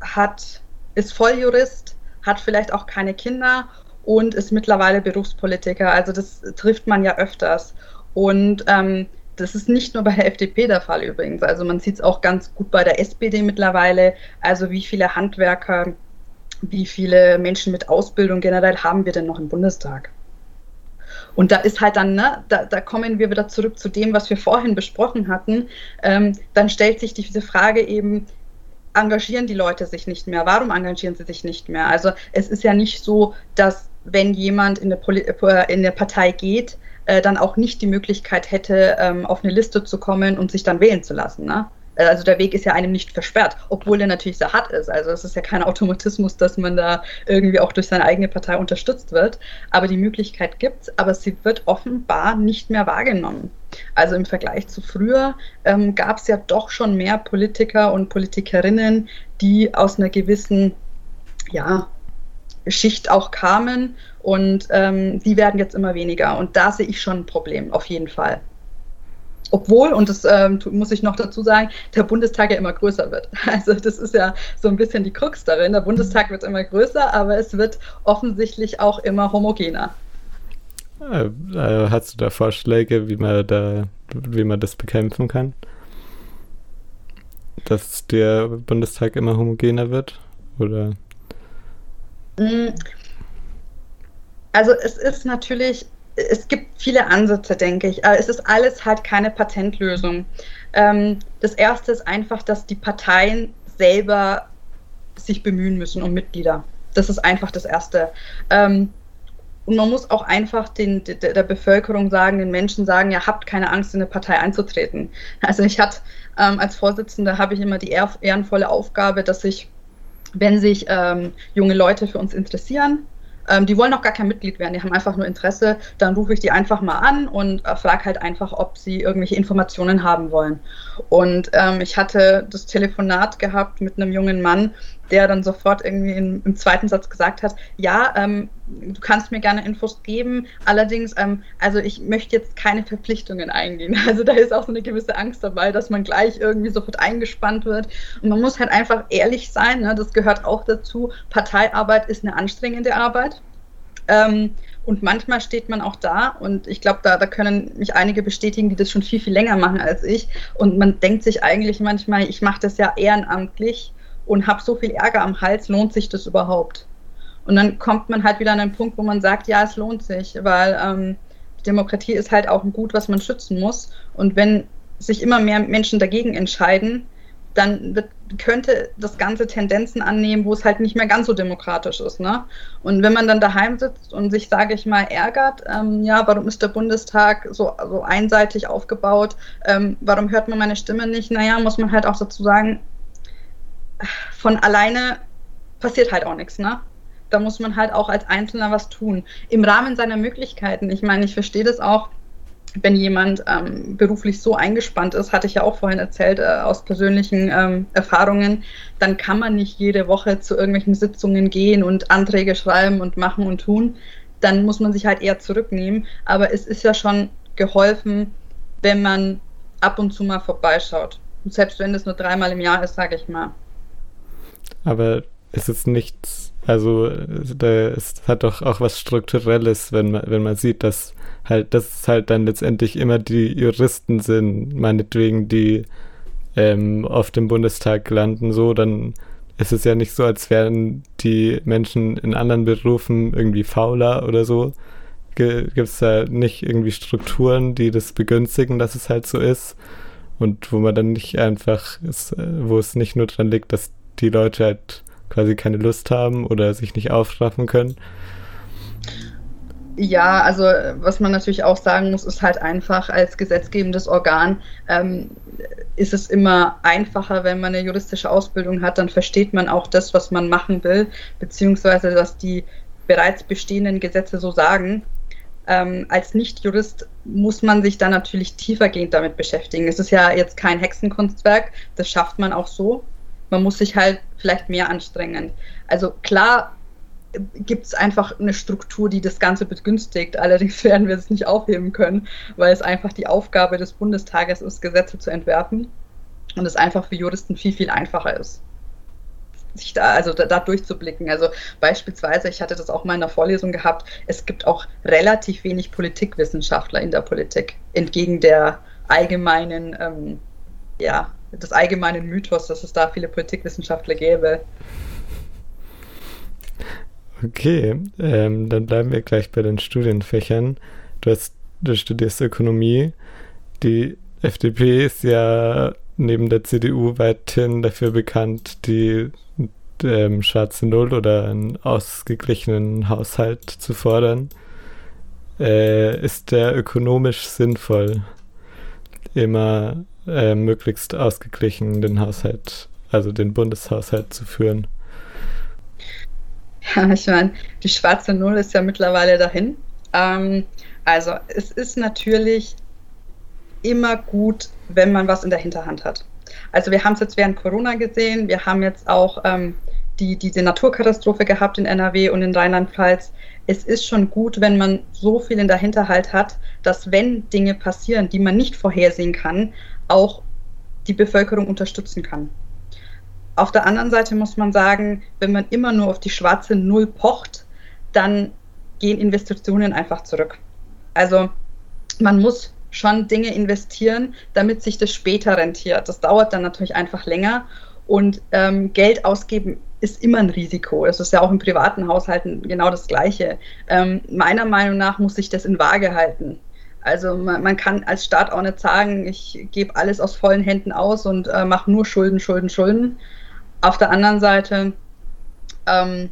hat, ist Volljurist, hat vielleicht auch keine Kinder und ist mittlerweile Berufspolitiker. Also das trifft man ja öfters. Und ähm, das ist nicht nur bei der FDP der Fall übrigens. Also man sieht es auch ganz gut bei der SPD mittlerweile. Also wie viele Handwerker wie viele Menschen mit Ausbildung generell haben wir denn noch im Bundestag? Und da ist halt dann, ne, da, da kommen wir wieder zurück zu dem, was wir vorhin besprochen hatten. Ähm, dann stellt sich diese Frage eben, engagieren die Leute sich nicht mehr? Warum engagieren sie sich nicht mehr? Also es ist ja nicht so, dass wenn jemand in eine, äh, in eine Partei geht, äh, dann auch nicht die Möglichkeit hätte, ähm, auf eine Liste zu kommen und sich dann wählen zu lassen. Ne? Also der Weg ist ja einem nicht versperrt, obwohl der natürlich sehr hart ist. Also es ist ja kein Automatismus, dass man da irgendwie auch durch seine eigene Partei unterstützt wird. Aber die Möglichkeit gibt es, aber sie wird offenbar nicht mehr wahrgenommen. Also im Vergleich zu früher ähm, gab es ja doch schon mehr Politiker und Politikerinnen, die aus einer gewissen, ja, Schicht auch kamen und ähm, die werden jetzt immer weniger. Und da sehe ich schon ein Problem, auf jeden Fall. Obwohl, und das ähm, muss ich noch dazu sagen, der Bundestag ja immer größer wird. Also das ist ja so ein bisschen die Krux darin. Der Bundestag wird immer größer, aber es wird offensichtlich auch immer homogener. Äh, hast du da Vorschläge, wie man da, wie man das bekämpfen kann? Dass der Bundestag immer homogener wird? Oder? Mm. Also es ist natürlich, es gibt viele Ansätze, denke ich, es ist alles halt keine Patentlösung. Ähm, das erste ist einfach, dass die Parteien selber sich bemühen müssen um Mitglieder. Das ist einfach das Erste. Ähm, und man muss auch einfach den, der, Bevölkerung sagen, den Menschen sagen, ja, habt keine Angst, in eine Partei einzutreten. Also ich hatte ähm, als Vorsitzende habe ich immer die ehr, ehrenvolle Aufgabe, dass ich, wenn sich junge Leute für uns interessieren, ähm, die wollen auch gar kein Mitglied werden, die haben einfach nur Interesse, dann rufe ich die einfach mal an und äh, frage halt einfach, ob sie irgendwelche Informationen haben wollen. Und ähm, ich hatte das Telefonat gehabt mit einem jungen Mann, der dann sofort irgendwie in, im zweiten Satz gesagt hat, ja, ähm, du kannst mir gerne Infos geben, allerdings, ähm, also ich möchte jetzt keine Verpflichtungen eingehen. Also da ist auch so eine gewisse Angst dabei, dass man gleich irgendwie sofort eingespannt wird. Und man muss halt einfach ehrlich sein, ne? das gehört auch dazu. Parteiarbeit ist eine anstrengende Arbeit. Ähm, und manchmal steht man auch da und ich glaube, da, da können mich einige bestätigen, die das schon viel, viel länger machen als ich. Und man denkt sich eigentlich manchmal, ich mache das ja ehrenamtlich und habe so viel Ärger am Hals, lohnt sich das überhaupt? Und dann kommt man halt wieder an einen Punkt, wo man sagt, ja, es lohnt sich, weil ähm, Demokratie ist halt auch ein Gut, was man schützen muss. Und wenn sich immer mehr Menschen dagegen entscheiden, dann wird, könnte das Ganze Tendenzen annehmen, wo es halt nicht mehr ganz so demokratisch ist. Ne? Und wenn man dann daheim sitzt und sich, sage ich mal, ärgert, ähm, ja, warum ist der Bundestag so, so einseitig aufgebaut, ähm, warum hört man meine Stimme nicht, naja, muss man halt auch dazu sagen, von alleine passiert halt auch nichts, ne? Da muss man halt auch als Einzelner was tun. Im Rahmen seiner Möglichkeiten. Ich meine, ich verstehe das auch, wenn jemand ähm, beruflich so eingespannt ist, hatte ich ja auch vorhin erzählt, äh, aus persönlichen ähm, Erfahrungen, dann kann man nicht jede Woche zu irgendwelchen Sitzungen gehen und Anträge schreiben und machen und tun. Dann muss man sich halt eher zurücknehmen. Aber es ist ja schon geholfen, wenn man ab und zu mal vorbeischaut. Und selbst wenn es nur dreimal im Jahr ist, sage ich mal. Aber es ist nichts, also es hat doch auch was Strukturelles, wenn man, wenn man sieht, dass halt, dass es halt dann letztendlich immer die Juristen sind, meinetwegen, die ähm, auf dem Bundestag landen, so, dann ist es ja nicht so, als wären die Menschen in anderen Berufen irgendwie fauler oder so. Gibt es da nicht irgendwie Strukturen, die das begünstigen, dass es halt so ist? Und wo man dann nicht einfach, ist, wo es nicht nur dran liegt, dass die Leute halt quasi keine Lust haben oder sich nicht aufraffen können. Ja, also was man natürlich auch sagen muss, ist halt einfach als gesetzgebendes Organ ähm, ist es immer einfacher, wenn man eine juristische Ausbildung hat, dann versteht man auch das, was man machen will, beziehungsweise dass die bereits bestehenden Gesetze so sagen. Ähm, als Nicht-Jurist muss man sich dann natürlich tiefergehend damit beschäftigen. Es ist ja jetzt kein Hexenkunstwerk, das schafft man auch so man muss sich halt vielleicht mehr anstrengen. Also klar gibt es einfach eine Struktur, die das Ganze begünstigt. Allerdings werden wir es nicht aufheben können, weil es einfach die Aufgabe des Bundestages ist, Gesetze zu entwerfen und es einfach für Juristen viel, viel einfacher ist sich da, also da, da, durchzublicken. Also beispielsweise, ich hatte das auch mal in der Vorlesung gehabt, es gibt auch relativ wenig Politikwissenschaftler in der Politik, entgegen der allgemeinen ähm, ja, des allgemeinen Mythos, dass es da viele Politikwissenschaftler gäbe. Okay, ähm, dann bleiben wir gleich bei den Studienfächern. Du, hast, du studierst Ökonomie. Die FDP ist ja neben der CDU weithin dafür bekannt, die ähm, schwarze Null oder einen ausgeglichenen Haushalt zu fordern. Äh, ist der ökonomisch sinnvoll? Immer äh, möglichst ausgeglichen den Haushalt, also den Bundeshaushalt zu führen. Ja, ich meine, die schwarze Null ist ja mittlerweile dahin. Ähm, also es ist natürlich immer gut, wenn man was in der Hinterhand hat. Also wir haben es jetzt während Corona gesehen, wir haben jetzt auch ähm, die, diese Naturkatastrophe gehabt in NRW und in Rheinland-Pfalz. Es ist schon gut, wenn man so viel in der Hinterhalt hat, dass wenn Dinge passieren, die man nicht vorhersehen kann, auch die Bevölkerung unterstützen kann. Auf der anderen Seite muss man sagen, wenn man immer nur auf die schwarze Null pocht, dann gehen Investitionen einfach zurück. Also man muss schon Dinge investieren, damit sich das später rentiert. Das dauert dann natürlich einfach länger und ähm, Geld ausgeben ist immer ein Risiko. Es ist ja auch in privaten Haushalten genau das Gleiche. Ähm, meiner Meinung nach muss sich das in Waage halten. Also man, man, kann als Staat auch nicht sagen, ich gebe alles aus vollen Händen aus und äh, mache nur Schulden, Schulden, Schulden. Auf der anderen Seite ähm,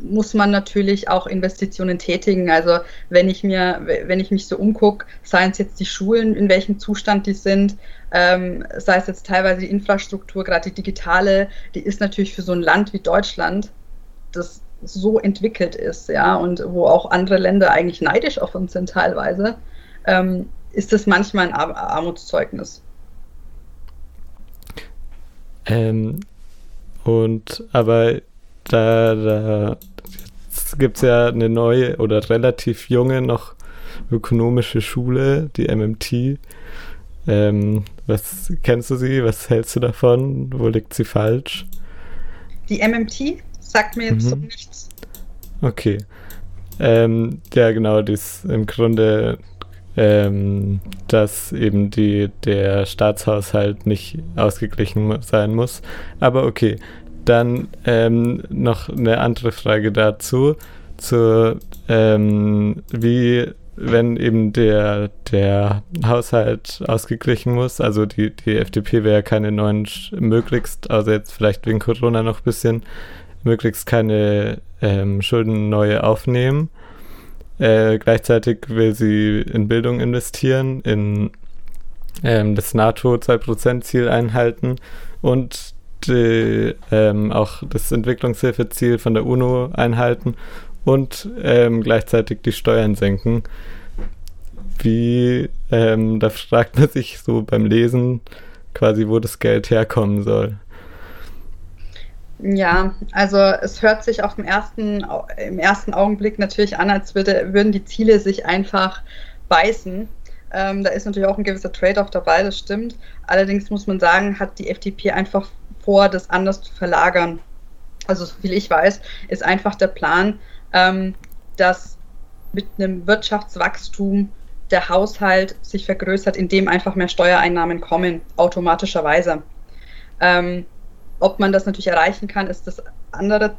muss man natürlich auch Investitionen tätigen. Also wenn ich mir, wenn ich mich so umgucke, seien es jetzt die Schulen, in welchem Zustand die sind, ähm, sei es jetzt teilweise die Infrastruktur, gerade die digitale, die ist natürlich für so ein Land wie Deutschland, das so entwickelt ist, ja, und wo auch andere Länder eigentlich neidisch auf uns sind teilweise, ähm, ist das manchmal ein Ar Armutszeugnis. Ähm, und aber da, da gibt es ja eine neue oder relativ junge noch ökonomische Schule, die MMT. Ähm, was kennst du sie? Was hältst du davon? Wo liegt sie falsch? Die MMT sagt mir jetzt mhm. so nichts. Okay. Ähm, ja, genau, ist im Grunde, ähm, dass eben die, der Staatshaushalt nicht ausgeglichen sein muss. Aber okay, dann ähm, noch eine andere Frage dazu, zu ähm, wie, wenn eben der, der Haushalt ausgeglichen muss, also die, die FDP wäre keine neuen, möglichst, also jetzt vielleicht wegen Corona noch ein bisschen, möglichst keine ähm, Schulden neue aufnehmen. Äh, gleichzeitig will sie in Bildung investieren, in ähm, das NATO-2%-Ziel einhalten und die, ähm, auch das Entwicklungshilfeziel von der UNO einhalten und ähm, gleichzeitig die Steuern senken. Wie, ähm, da fragt man sich so beim Lesen quasi, wo das Geld herkommen soll. Ja, also es hört sich auf dem ersten, im ersten Augenblick natürlich an, als würde, würden die Ziele sich einfach beißen. Ähm, da ist natürlich auch ein gewisser Trade-off dabei, das stimmt. Allerdings muss man sagen, hat die FDP einfach vor, das anders zu verlagern. Also so viel ich weiß, ist einfach der Plan, ähm, dass mit einem Wirtschaftswachstum der Haushalt sich vergrößert, indem einfach mehr Steuereinnahmen kommen, automatischerweise. Ähm, ob man das natürlich erreichen kann, ist das andere,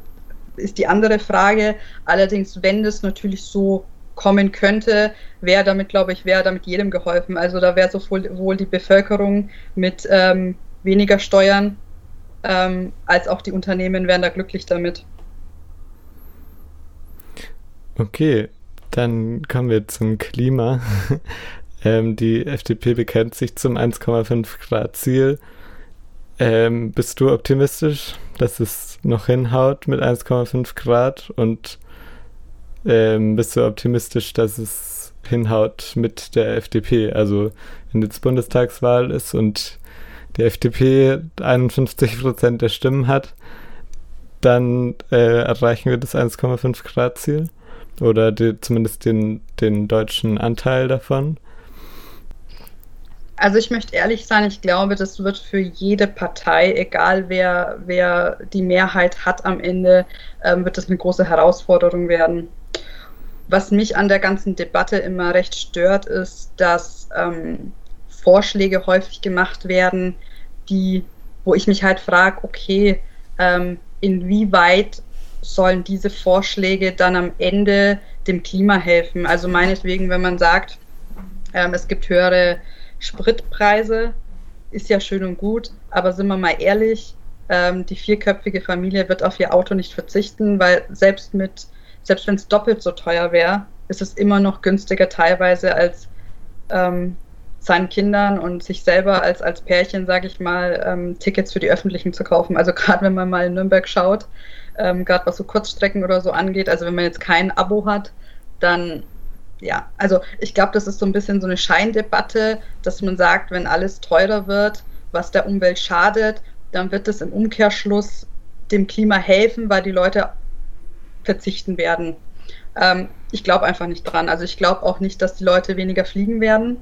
ist die andere Frage. Allerdings, wenn das natürlich so kommen könnte, wäre damit, glaube ich, wäre damit jedem geholfen. Also da wäre sowohl die Bevölkerung mit ähm, weniger Steuern ähm, als auch die Unternehmen wären da glücklich damit. Okay, dann kommen wir zum Klima. ähm, die FDP bekennt sich zum 1,5 Grad Ziel. Ähm, bist du optimistisch, dass es noch hinhaut mit 1,5 Grad? Und ähm, bist du optimistisch, dass es hinhaut mit der FDP? Also wenn jetzt Bundestagswahl ist und die FDP 51 Prozent der Stimmen hat, dann äh, erreichen wir das 1,5 Grad Ziel oder die, zumindest den, den deutschen Anteil davon. Also ich möchte ehrlich sein, ich glaube, das wird für jede Partei, egal wer, wer die Mehrheit hat am Ende, ähm, wird das eine große Herausforderung werden. Was mich an der ganzen Debatte immer recht stört, ist, dass ähm, Vorschläge häufig gemacht werden, die, wo ich mich halt frage, okay, ähm, inwieweit sollen diese Vorschläge dann am Ende dem Klima helfen? Also meinetwegen, wenn man sagt, ähm, es gibt höhere Spritpreise, ist ja schön und gut, aber sind wir mal ehrlich, ähm, die vierköpfige Familie wird auf ihr Auto nicht verzichten, weil selbst mit, selbst wenn es doppelt so teuer wäre, ist es immer noch günstiger teilweise als ähm, seinen Kindern und sich selber als, als Pärchen, sage ich mal, ähm, Tickets für die Öffentlichen zu kaufen. Also gerade wenn man mal in Nürnberg schaut, ähm, gerade was so Kurzstrecken oder so angeht, also wenn man jetzt kein Abo hat, dann ja, also ich glaube, das ist so ein bisschen so eine Scheindebatte, dass man sagt, wenn alles teurer wird, was der Umwelt schadet, dann wird es im Umkehrschluss dem Klima helfen, weil die Leute verzichten werden. Ähm, ich glaube einfach nicht dran. Also ich glaube auch nicht, dass die Leute weniger fliegen werden.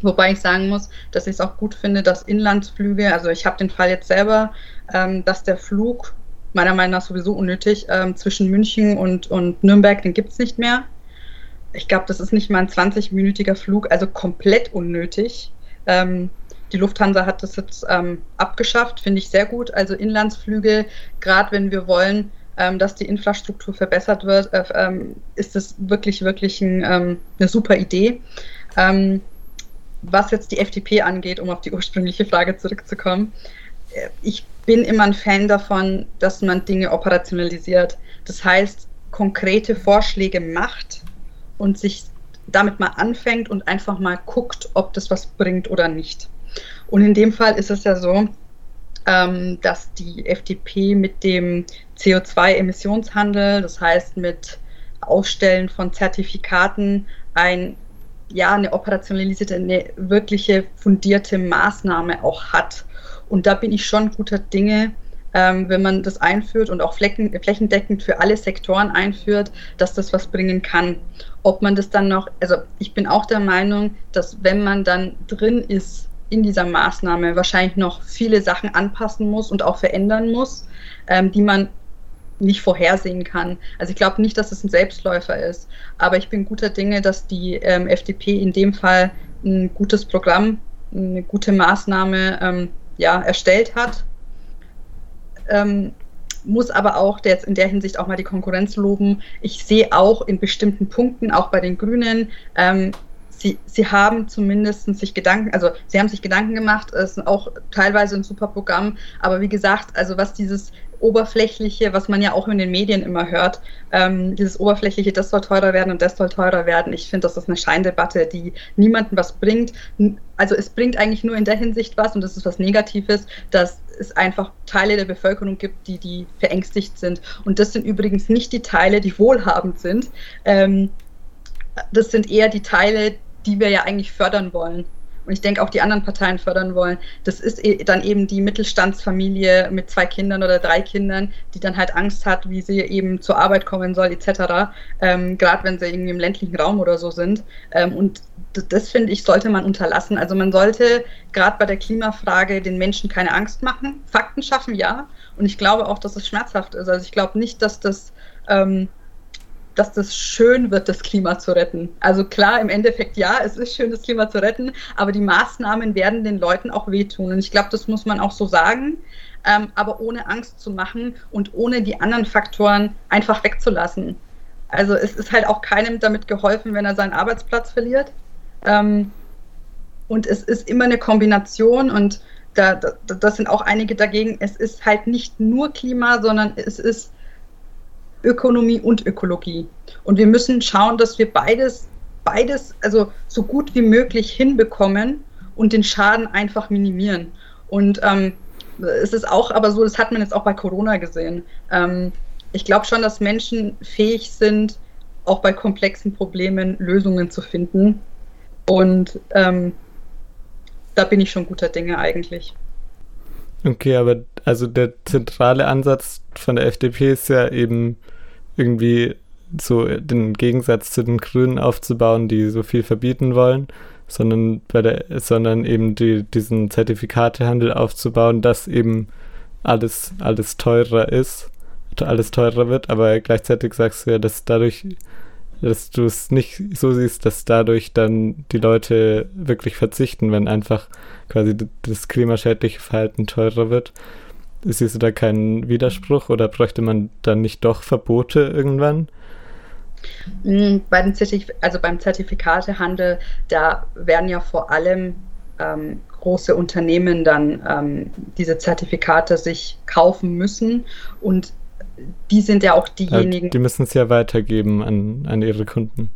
Wobei ich sagen muss, dass ich es auch gut finde, dass Inlandsflüge, also ich habe den Fall jetzt selber, ähm, dass der Flug meiner Meinung nach sowieso unnötig ähm, zwischen München und, und Nürnberg, den gibt es nicht mehr. Ich glaube, das ist nicht mal ein 20-minütiger Flug, also komplett unnötig. Ähm, die Lufthansa hat das jetzt ähm, abgeschafft, finde ich sehr gut. Also Inlandsflüge, gerade wenn wir wollen, ähm, dass die Infrastruktur verbessert wird, äh, ähm, ist das wirklich, wirklich ein, ähm, eine super Idee. Ähm, was jetzt die FDP angeht, um auf die ursprüngliche Frage zurückzukommen, äh, ich bin immer ein Fan davon, dass man Dinge operationalisiert. Das heißt, konkrete Vorschläge macht und sich damit mal anfängt und einfach mal guckt, ob das was bringt oder nicht. Und in dem Fall ist es ja so, ähm, dass die FDP mit dem CO2-Emissionshandel, das heißt mit Ausstellen von Zertifikaten, ein, ja, eine operationalisierte, eine wirkliche fundierte Maßnahme auch hat. Und da bin ich schon guter Dinge, ähm, wenn man das einführt und auch flächen, flächendeckend für alle Sektoren einführt, dass das was bringen kann. Ob man das dann noch, also ich bin auch der Meinung, dass wenn man dann drin ist in dieser Maßnahme, wahrscheinlich noch viele Sachen anpassen muss und auch verändern muss, ähm, die man nicht vorhersehen kann. Also ich glaube nicht, dass es ein Selbstläufer ist, aber ich bin guter Dinge, dass die ähm, FDP in dem Fall ein gutes Programm, eine gute Maßnahme ähm, ja, erstellt hat ähm, muss aber auch jetzt in der Hinsicht auch mal die Konkurrenz loben. Ich sehe auch in bestimmten Punkten, auch bei den Grünen, ähm, sie, sie haben zumindest sich Gedanken, also sie haben sich Gedanken gemacht, es ist auch teilweise ein super Programm, aber wie gesagt, also was dieses Oberflächliche, was man ja auch in den Medien immer hört, ähm, dieses Oberflächliche, das soll teurer werden und das soll teurer werden. Ich finde, das ist eine Scheindebatte, die niemandem was bringt. Also es bringt eigentlich nur in der Hinsicht was, und das ist was Negatives, dass es einfach Teile der Bevölkerung gibt, die, die verängstigt sind. Und das sind übrigens nicht die Teile, die wohlhabend sind. Ähm, das sind eher die Teile, die wir ja eigentlich fördern wollen und ich denke auch die anderen Parteien fördern wollen, das ist e-, dann eben die Mittelstandsfamilie mit zwei Kindern oder drei Kindern, die dann halt Angst hat, wie sie eben zur Arbeit kommen soll, etc. Ähm, Gerade wenn sie irgendwie im ländlichen Raum oder so sind. Ähm, und das, finde ich, sollte man unterlassen. Also man sollte gerade bei der Klimafrage den Menschen keine Angst machen. Fakten schaffen, ja. Und ich glaube auch, dass es schmerzhaft ist. Also ich glaube nicht, dass das ähm, dass das schön wird, das Klima zu retten. Also klar, im Endeffekt ja, es ist schön, das Klima zu retten, aber die Maßnahmen werden den Leuten auch wehtun. Und ich glaube, das muss man auch so sagen, ähm, aber ohne Angst zu machen und ohne die anderen Faktoren einfach wegzulassen. Also es ist halt auch keinem damit geholfen, wenn er seinen Arbeitsplatz verliert. Ähm, und es ist immer eine Kombination und da, da, das sind auch einige dagegen. Es ist halt nicht nur Klima, sondern es ist Ökonomie und Ökologie. Und wir müssen schauen, dass wir beides, beides also so gut wie möglich hinbekommen und den Schaden einfach minimieren. Und ähm, es ist auch aber so, das hat man jetzt auch bei Corona gesehen. Ähm, ich glaube schon, dass Menschen fähig sind, auch bei komplexen Problemen Lösungen zu finden. Und ähm, da bin ich schon guter Dinge eigentlich. Okay, aber also der zentrale Ansatz von der FDP ist ja eben irgendwie so den Gegensatz zu den Grünen aufzubauen, die so viel verbieten wollen, sondern bei der, sondern eben die, diesen Zertifikatehandel aufzubauen, dass eben alles, alles teurer ist, alles teurer wird, aber gleichzeitig sagst du ja, dass dadurch, dass du es nicht so siehst, dass dadurch dann die Leute wirklich verzichten, wenn einfach quasi das klimaschädliche Verhalten teurer wird. Siehst du da keinen Widerspruch oder bräuchte man dann nicht doch Verbote irgendwann? Mm, bei den Zertif also beim Zertifikatehandel, da werden ja vor allem ähm, große Unternehmen dann ähm, diese Zertifikate sich kaufen müssen und die sind ja auch diejenigen. Ja, die müssen es ja weitergeben an, an ihre Kunden.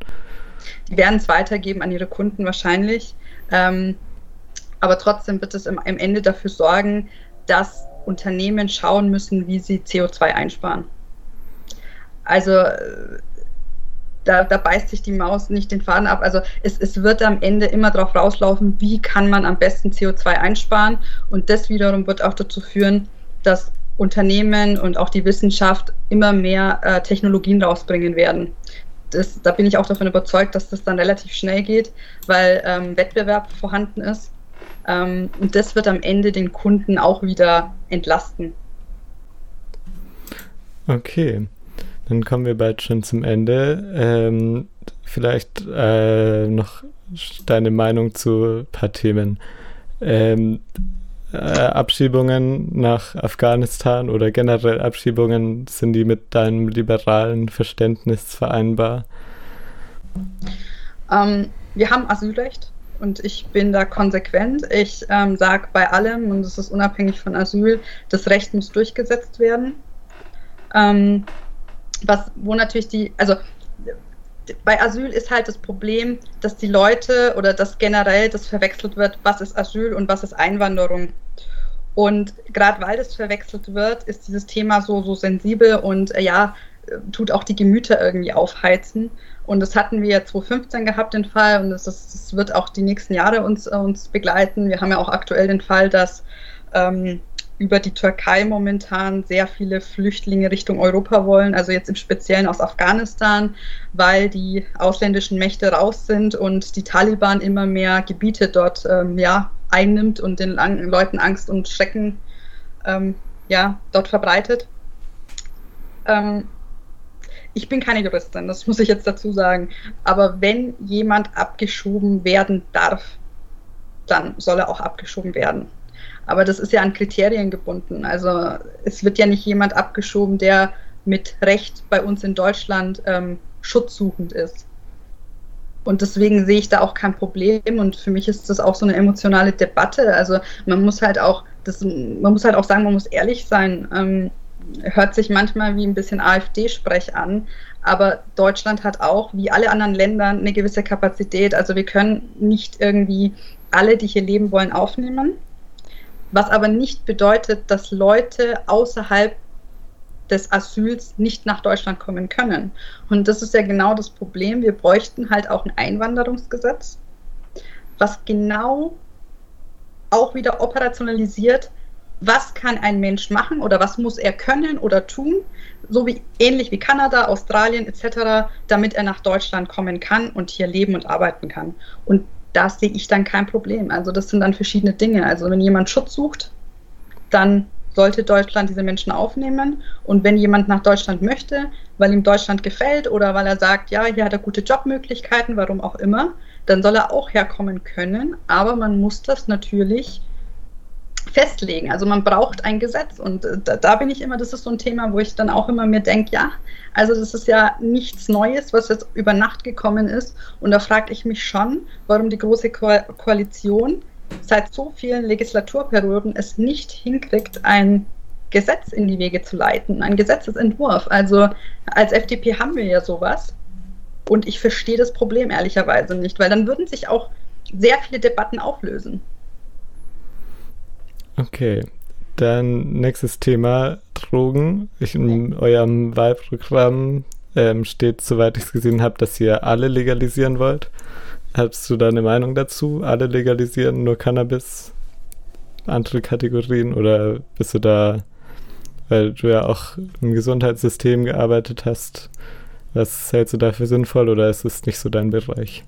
Die werden es weitergeben an ihre Kunden wahrscheinlich. Ähm, aber trotzdem wird es im, im Ende dafür sorgen, dass Unternehmen schauen müssen, wie sie CO2 einsparen. Also da, da, beißt sich die Maus nicht den Faden ab. Also es, es wird am Ende immer darauf rauslaufen, wie kann man am besten CO2 einsparen. Und das wiederum wird auch dazu führen, dass Unternehmen und auch die Wissenschaft immer mehr äh, Technologien rausbringen werden. Das, da bin ich auch davon überzeugt, dass das dann relativ schnell geht, weil ähm, Wettbewerb vorhanden ist. Ähm, und das wird am Ende den Kunden auch wieder entlasten. Okay, dann kommen wir bald schon zum Ende. Ähm, vielleicht äh, noch deine Meinung zu ein paar Themen. Ähm, äh, Abschiebungen nach Afghanistan oder generell Abschiebungen, sind die mit deinem liberalen Verständnis vereinbar? Ähm, wir haben Asylrecht und ich bin da konsequent. Ich ähm, sage bei allem, und es ist unabhängig von Asyl, das Recht muss durchgesetzt werden. Ähm, was, wo natürlich die, also bei Asyl ist halt das Problem, dass die Leute oder dass generell das verwechselt wird, was ist Asyl und was ist Einwanderung. Und gerade weil das verwechselt wird, ist dieses Thema so, so sensibel und äh, ja, tut auch die Gemüter irgendwie aufheizen. Und das hatten wir 2015 gehabt, den Fall, und das, ist, das wird auch die nächsten Jahre uns, äh, uns begleiten. Wir haben ja auch aktuell den Fall, dass ähm, über die Türkei momentan sehr viele Flüchtlinge Richtung Europa wollen, also jetzt im Speziellen aus Afghanistan, weil die ausländischen Mächte raus sind und die Taliban immer mehr Gebiete dort ähm, ja, einnimmt und den Leuten Angst und Schrecken ähm, ja, dort verbreitet. Ähm, ich bin keine Juristin, das muss ich jetzt dazu sagen. Aber wenn jemand abgeschoben werden darf, dann soll er auch abgeschoben werden. Aber das ist ja an Kriterien gebunden. Also es wird ja nicht jemand abgeschoben, der mit Recht bei uns in Deutschland ähm, schutzsuchend ist. Und deswegen sehe ich da auch kein Problem. Und für mich ist das auch so eine emotionale Debatte. Also man muss halt auch, das, man muss halt auch sagen, man muss ehrlich sein. Ähm, hört sich manchmal wie ein bisschen AfD-Sprech an, aber Deutschland hat auch, wie alle anderen Länder, eine gewisse Kapazität. Also wir können nicht irgendwie alle, die hier leben wollen, aufnehmen. Was aber nicht bedeutet, dass Leute außerhalb des Asyls nicht nach Deutschland kommen können. Und das ist ja genau das Problem. Wir bräuchten halt auch ein Einwanderungsgesetz, was genau auch wieder operationalisiert, was kann ein Mensch machen oder was muss er können oder tun, so wie ähnlich wie Kanada, Australien etc., damit er nach Deutschland kommen kann und hier leben und arbeiten kann. Und da sehe ich dann kein Problem. Also das sind dann verschiedene Dinge. Also wenn jemand Schutz sucht, dann sollte Deutschland diese Menschen aufnehmen. Und wenn jemand nach Deutschland möchte, weil ihm Deutschland gefällt oder weil er sagt, ja, hier hat er gute Jobmöglichkeiten, warum auch immer, dann soll er auch herkommen können. Aber man muss das natürlich festlegen. Also man braucht ein Gesetz und äh, da, da, bin ich immer, das ist so ein Thema, wo ich dann auch immer mir denke, ja, also das ist ja nichts Neues, was jetzt über Nacht gekommen ist und da frage ich mich schon, warum die Große Ko Koalition seit so vielen Legislaturperioden es nicht hinkriegt, ein Gesetz in die Wege zu leiten, ein Gesetzesentwurf. Also als FDP haben wir ja sowas und ich verstehe das Problem ehrlicherweise nicht, weil dann würden sich auch sehr viele Debatten auflösen. Okay, dann nächstes Thema Drogen. Ich, in eurem Wahlprogramm ähm, steht, soweit ich es gesehen habe, dass ihr alle legalisieren wollt. Hast du da eine Meinung dazu? Alle legalisieren, nur Cannabis? Andere Kategorien? Oder bist du da, weil du ja auch im Gesundheitssystem gearbeitet hast, was hältst du dafür sinnvoll oder ist es nicht so dein Bereich?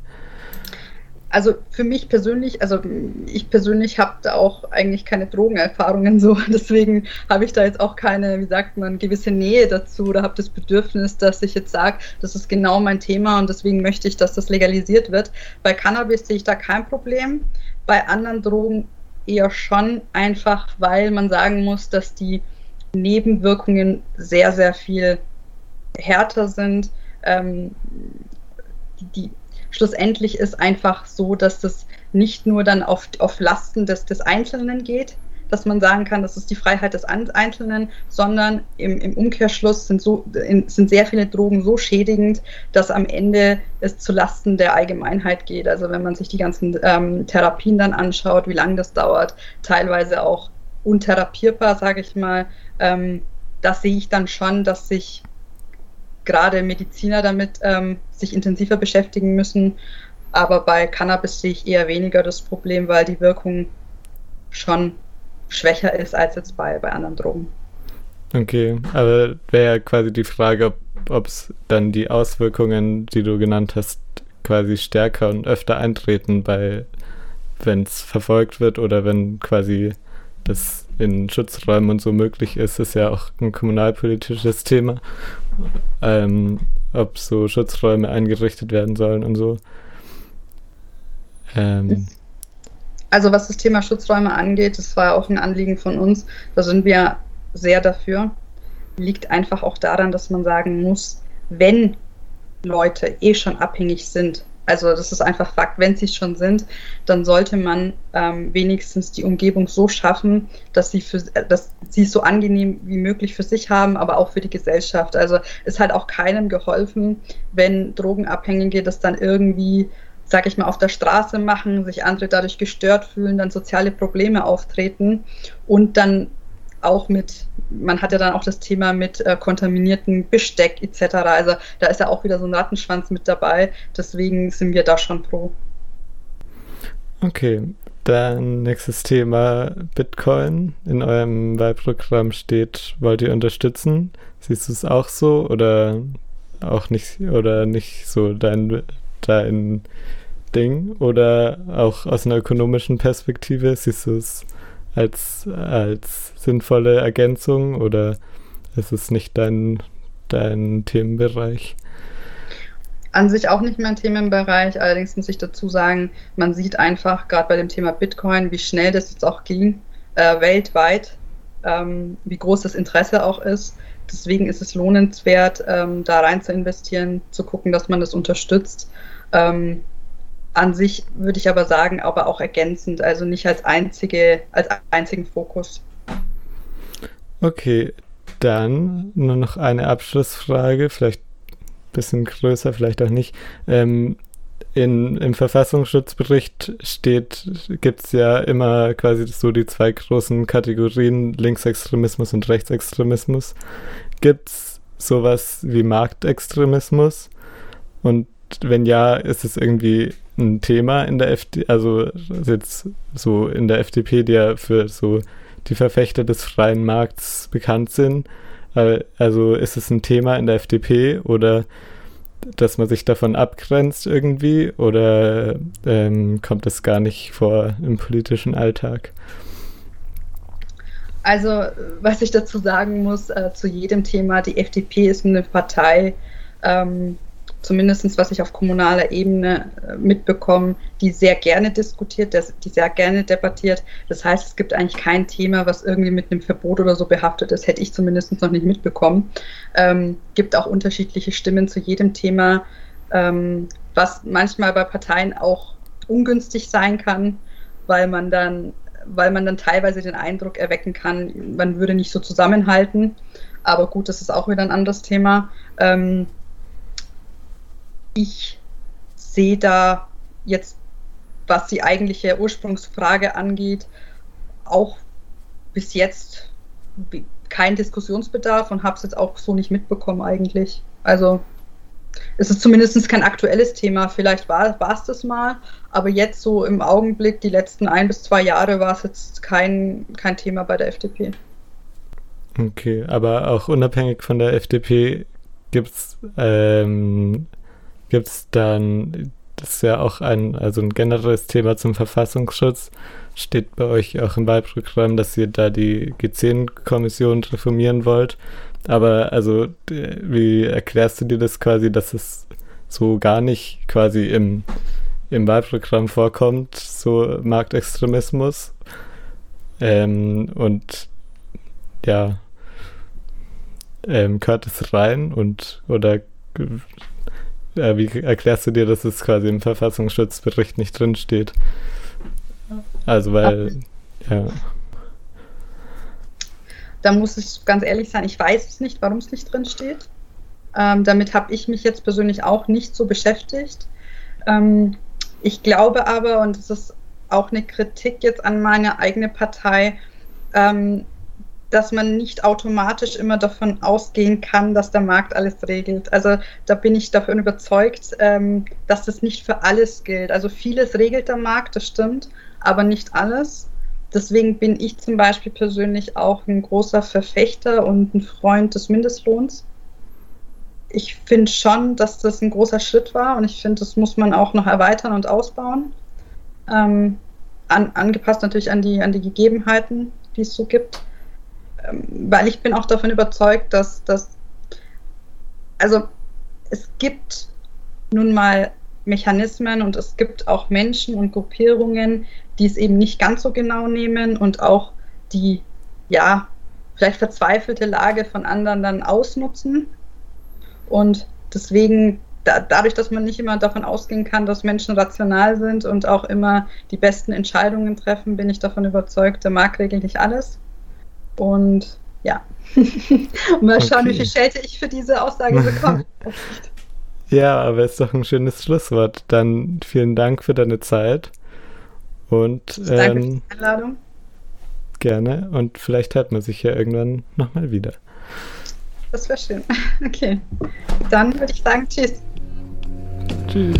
Also für mich persönlich, also ich persönlich habe da auch eigentlich keine Drogenerfahrungen so, deswegen habe ich da jetzt auch keine, wie sagt man, gewisse Nähe dazu oder habe das Bedürfnis, dass ich jetzt sage, das ist genau mein Thema und deswegen möchte ich, dass das legalisiert wird. Bei Cannabis sehe ich da kein Problem, bei anderen Drogen eher schon, einfach weil man sagen muss, dass die Nebenwirkungen sehr, sehr viel härter sind. Ähm, die, schlussendlich ist einfach so, dass das nicht nur dann auf, auf Lasten des, des Einzelnen geht, dass man sagen kann, das ist die Freiheit des Einzelnen, sondern im, im Umkehrschluss sind, so, in, sind sehr viele Drogen so schädigend, dass am Ende es zu Lasten der Allgemeinheit geht. Also wenn man sich die ganzen ähm, Therapien dann anschaut, wie lange das dauert, teilweise auch untherapierbar, sage ich mal, ähm, das sehe ich dann schon, dass sich gerade Mediziner damit ähm, sich intensiver beschäftigen müssen. Aber bei Cannabis sehe ich eher weniger das Problem, weil die Wirkung schon schwächer ist als jetzt bei, bei anderen Drogen. Okay, aber wäre quasi die Frage, ob es dann die Auswirkungen, die du genannt hast, quasi stärker und öfter eintreten, bei wenn es verfolgt wird oder wenn quasi das in Schutzräumen und so möglich ist, ist ja auch ein kommunalpolitisches Thema. Ähm, ob so Schutzräume eingerichtet werden sollen und so. Ähm. Also was das Thema Schutzräume angeht, das war auch ein Anliegen von uns. Da sind wir sehr dafür. Liegt einfach auch daran, dass man sagen muss, wenn Leute eh schon abhängig sind also das ist einfach Fakt, wenn sie es schon sind, dann sollte man ähm, wenigstens die Umgebung so schaffen, dass sie, für, dass sie es so angenehm wie möglich für sich haben, aber auch für die Gesellschaft. Also ist halt auch keinem geholfen, wenn Drogenabhängige das dann irgendwie, sag ich mal, auf der Straße machen, sich andere dadurch gestört fühlen, dann soziale Probleme auftreten und dann auch mit, man hat ja dann auch das Thema mit äh, kontaminierten Besteck etc. Also da ist ja auch wieder so ein Rattenschwanz mit dabei. Deswegen sind wir da schon pro. Okay, dann nächstes Thema Bitcoin. In eurem Wahlprogramm steht, wollt ihr unterstützen? Siehst du es auch so oder auch nicht oder nicht so dein, dein Ding? Oder auch aus einer ökonomischen Perspektive siehst du es als, als sinnvolle Ergänzung oder ist es nicht dein, dein Themenbereich? An sich auch nicht mein Themenbereich, allerdings muss ich dazu sagen, man sieht einfach gerade bei dem Thema Bitcoin, wie schnell das jetzt auch ging, äh, weltweit, ähm, wie groß das Interesse auch ist. Deswegen ist es lohnenswert, ähm, da rein zu investieren, zu gucken, dass man das unterstützt. Ähm, an sich würde ich aber sagen, aber auch ergänzend, also nicht als einzige, als einzigen Fokus. Okay, dann nur noch eine Abschlussfrage, vielleicht ein bisschen größer, vielleicht auch nicht. Ähm, in, Im Verfassungsschutzbericht steht, gibt es ja immer quasi so die zwei großen Kategorien, Linksextremismus und Rechtsextremismus. Gibt es sowas wie Marktextremismus? Und wenn ja, ist es irgendwie ein Thema in der FDP, also jetzt so in der FDP, die ja für so die Verfechter des freien Markts bekannt sind. Also ist es ein Thema in der FDP oder dass man sich davon abgrenzt irgendwie oder ähm, kommt das gar nicht vor im politischen Alltag? Also, was ich dazu sagen muss, äh, zu jedem Thema, die FDP ist eine Partei, ähm, zumindest was ich auf kommunaler Ebene äh, mitbekomme, die sehr gerne diskutiert, die sehr gerne debattiert. Das heißt, es gibt eigentlich kein Thema, was irgendwie mit einem Verbot oder so behaftet ist, hätte ich zumindest noch nicht mitbekommen. Ähm, gibt auch unterschiedliche Stimmen zu jedem Thema, ähm, was manchmal bei Parteien auch ungünstig sein kann, weil man dann weil man dann teilweise den Eindruck erwecken kann, man würde nicht so zusammenhalten. Aber gut, das ist auch wieder ein anderes Thema. Ähm, ich sehe da jetzt, was die eigentliche Ursprungsfrage angeht, auch bis jetzt keinen Diskussionsbedarf und habe es jetzt auch so nicht mitbekommen eigentlich. Also es ist zumindest kein aktuelles Thema. Vielleicht war es das mal, aber jetzt so im Augenblick, die letzten ein bis zwei Jahre, war es jetzt kein, kein Thema bei der FDP. Okay, aber auch unabhängig von der FDP gibt es ähm, gibt es dann, das ist ja auch ein, also ein generelles Thema zum Verfassungsschutz, steht bei euch auch im Wahlprogramm, dass ihr da die G10-Kommission reformieren wollt. Aber also, wie erklärst du dir das quasi, dass es so gar nicht quasi im, im Wahlprogramm vorkommt, so Marktextremismus? Ähm, und ja, ähm, gehört es rein und oder äh, wie erklärst du dir, dass es quasi im Verfassungsschutzbericht nicht drinsteht? Also, weil, ja. Da muss ich ganz ehrlich sein, ich weiß es nicht, warum es nicht drinsteht. Ähm, damit habe ich mich jetzt persönlich auch nicht so beschäftigt. Ähm, ich glaube aber, und das ist auch eine Kritik jetzt an meine eigene Partei, ähm, dass man nicht automatisch immer davon ausgehen kann, dass der Markt alles regelt. Also da bin ich davon überzeugt, ähm, dass das nicht für alles gilt. Also vieles regelt der Markt, das stimmt, aber nicht alles. Deswegen bin ich zum Beispiel persönlich auch ein großer Verfechter und ein Freund des Mindestlohns. Ich finde schon, dass das ein großer Schritt war und ich finde, das muss man auch noch erweitern und ausbauen. Ähm, an, angepasst natürlich an die, an die Gegebenheiten, die es so gibt. Ähm, weil ich bin auch davon überzeugt, dass das, also es gibt nun mal Mechanismen und es gibt auch Menschen und Gruppierungen, die es eben nicht ganz so genau nehmen und auch die, ja, vielleicht verzweifelte Lage von anderen dann ausnutzen. Und deswegen, da, dadurch, dass man nicht immer davon ausgehen kann, dass Menschen rational sind und auch immer die besten Entscheidungen treffen, bin ich davon überzeugt, der mag nicht alles. Und ja, mal schauen, okay. wie viel Schelte ich für diese Aussage bekomme. ja, aber ist doch ein schönes Schlusswort. Dann vielen Dank für deine Zeit. Und ähm, Danke für die Einladung. Gerne. Und vielleicht hört man sich ja irgendwann nochmal wieder. Das wäre schön. Okay. Dann würde ich sagen, tschüss. Tschüss.